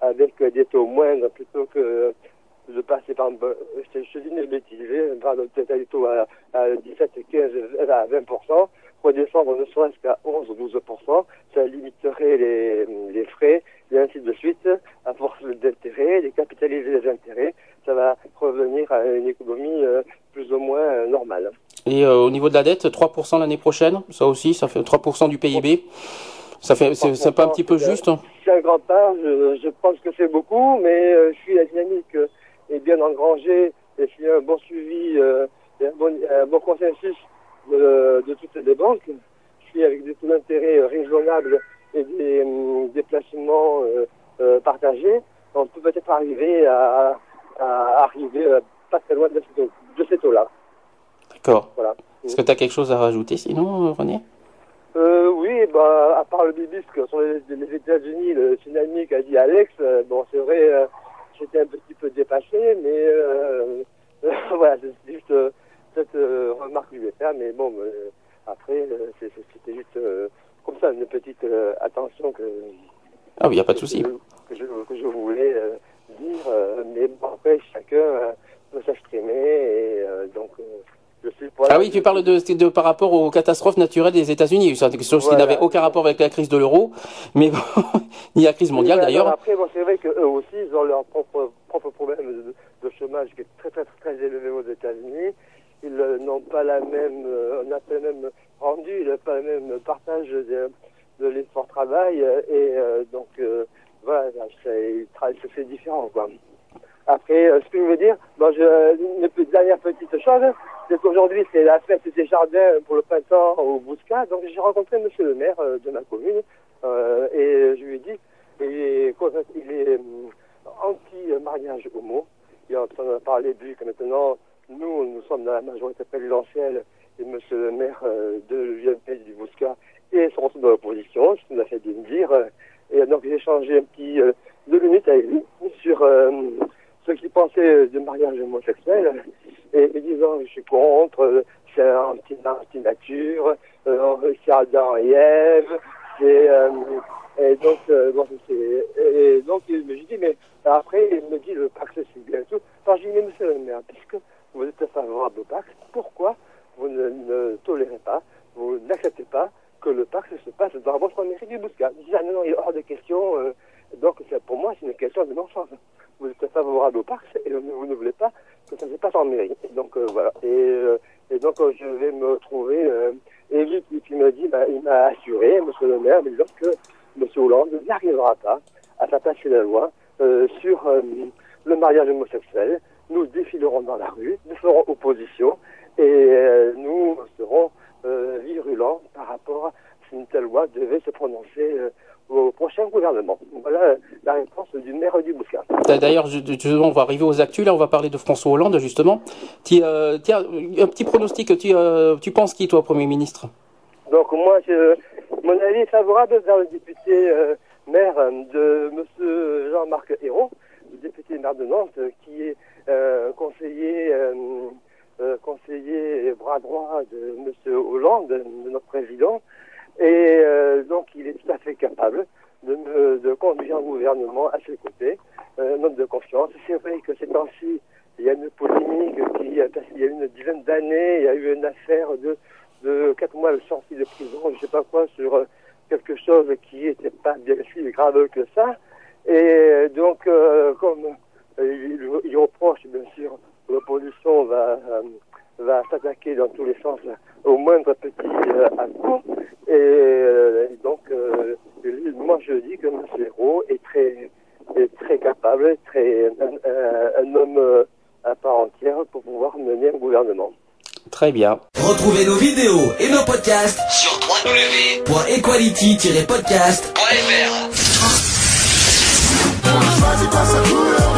avec des taux moindres plutôt que de passer par je je dis une bêtise, par exemple, peut-être des taux à, à 17, 15, à 20%, redescendre ne serait-ce qu'à 11 ou 12%, ça limiterait les, les frais, et ainsi de suite, à force d'intérêts, de capitaliser les intérêts, ça va revenir à une économie euh, plus ou moins euh, normale. Et euh, au niveau de la dette, 3% l'année prochaine, ça aussi, ça fait 3% du PIB. Ça fait, c'est pas un petit peu juste? C'est un grand pas, je, je pense que c'est beaucoup, mais euh, si la dynamique est bien engrangée et s'il y a un bon suivi et un bon, un bon consensus de, de toutes les banques, si avec des taux d'intérêt euh, raisonnables et des, des placements euh, euh, partagés, on peut peut-être arriver à, à arriver euh, pas très loin de ces taux- de ces taux-là. D'accord. Voilà. Est-ce que tu as quelque chose à rajouter sinon, euh, René? Euh, oui, bah, à part le bibisque sur les, les États-Unis, le tsunami qu'a dit Alex, euh, bon, c'est vrai, euh, j'étais un petit peu dépassé, mais euh, (laughs) voilà, c'est juste euh, cette euh, remarque que je vais faire, mais bon, euh, après, euh, c'était juste comme ça, une petite attention que, Ah oui, il n'y a pas de souci. que, que je, que je voulais dire, mais bon, après, chacun peut s'exprimer, et donc, je suis Ah oui, tu parles de, de par rapport aux catastrophes naturelles des États-Unis. C'est quelque chose qui Voilà. n'avait aucun rapport avec la crise de l'euro, mais bon, (laughs) ni la crise mondiale d'ailleurs. Après, bon, c'est vrai qu'eux aussi, ils ont leur propre, propre problème de, de chômage qui est très, très, très élevé aux États-Unis. Ils euh, n'ont pas la même, euh, on n'a pas le même rendu, ils n'ont pas le même partage de, de travail, euh, et donc, voilà, c'est c'est différent, quoi. Après, ce que je veux dire, bon, je, une dernière petite chose, c'est qu'aujourd'hui, c'est la fête des jardins pour le printemps au Bouscat. Donc, j'ai rencontré monsieur le maire de ma commune euh, et je lui ai dit, il est, il est anti-mariage homo. Il en a parlé lui que maintenant, nous, nous sommes dans la majorité présidentielle et monsieur le maire euh, de l'UMP du Bouscat et sont dans l'opposition, ce qu'il m'a fait de me dire. euh, Et donc, j'ai échangé un petit euh, deux minutes avec lui sur euh, ce qu'il pensait de mariage homosexuel. Et, et disant, je suis contre, c'est anti- anti-nature, euh, c'est Adam et Ève, c'est... euh, et donc, bon, et donc, il me dit, mais après, il me dit, le pacte, c'est bien et tout. Alors, je dis, mais monsieur le maire, puisque favorable au Pax, pourquoi vous ne, tolérez pas, vous n'acceptez pas que le Pax se passe dans votre mairie du Bouscat ah non, non, il est hors de question. euh, donc, pour moi, c'est une question de non-sens. Vous êtes favorable au Pax et vous ne voulez pas que ça se passe en mairie. Et donc, euh, voilà. Et, euh, et donc, je vais me trouver euh, élu qui, me dit, bah, il m'a assuré, monsieur le maire, disant que monsieur Hollande n'arrivera pas à passer la loi sur le mariage homosexuel. Nous défilerons dans la rue, nous ferons opposition et euh, nous serons euh, virulents par rapport à si une telle loi devait se prononcer euh, au prochain gouvernement. Voilà la réponse du maire du Bouscat. D'ailleurs, on va arriver aux actus. Là, on va parler de François Hollande, justement. Tu, euh, tiens, un petit pronostic. Tu, tu penses qui, toi, Premier ministre? Donc moi, je, mon avis est favorable vers le député maire de Monsieur Jean-Marc Hérault, le député maire de Nantes, qui est conseiller, euh, euh, conseiller bras droit de Monsieur Hollande, de notre président, et euh, donc il est tout à fait capable de, conduire un gouvernement à ses côtés, euh, un homme de confiance. C'est vrai que ces temps-ci, il y a une polémique qui il y a une dizaine d'années, il y a eu une affaire de quatre mois de sortie de prison, je sais pas quoi, sur euh, quelque chose qui était pas bien si grave que ça. Et euh, donc, euh, comme euh, il, il reproche, bien sûr, l'opposition va, euh, va s'attaquer dans tous les sens au moindre petit euh. Et, euh, et donc, euh, moi, je dis que M. Hérault est très, est très capable, très, un, un- un homme euh, à part entière pour pouvoir mener un gouvernement. Très bien. Retrouvez nos vidéos et nos podcasts sur www.equality-podcast.fr.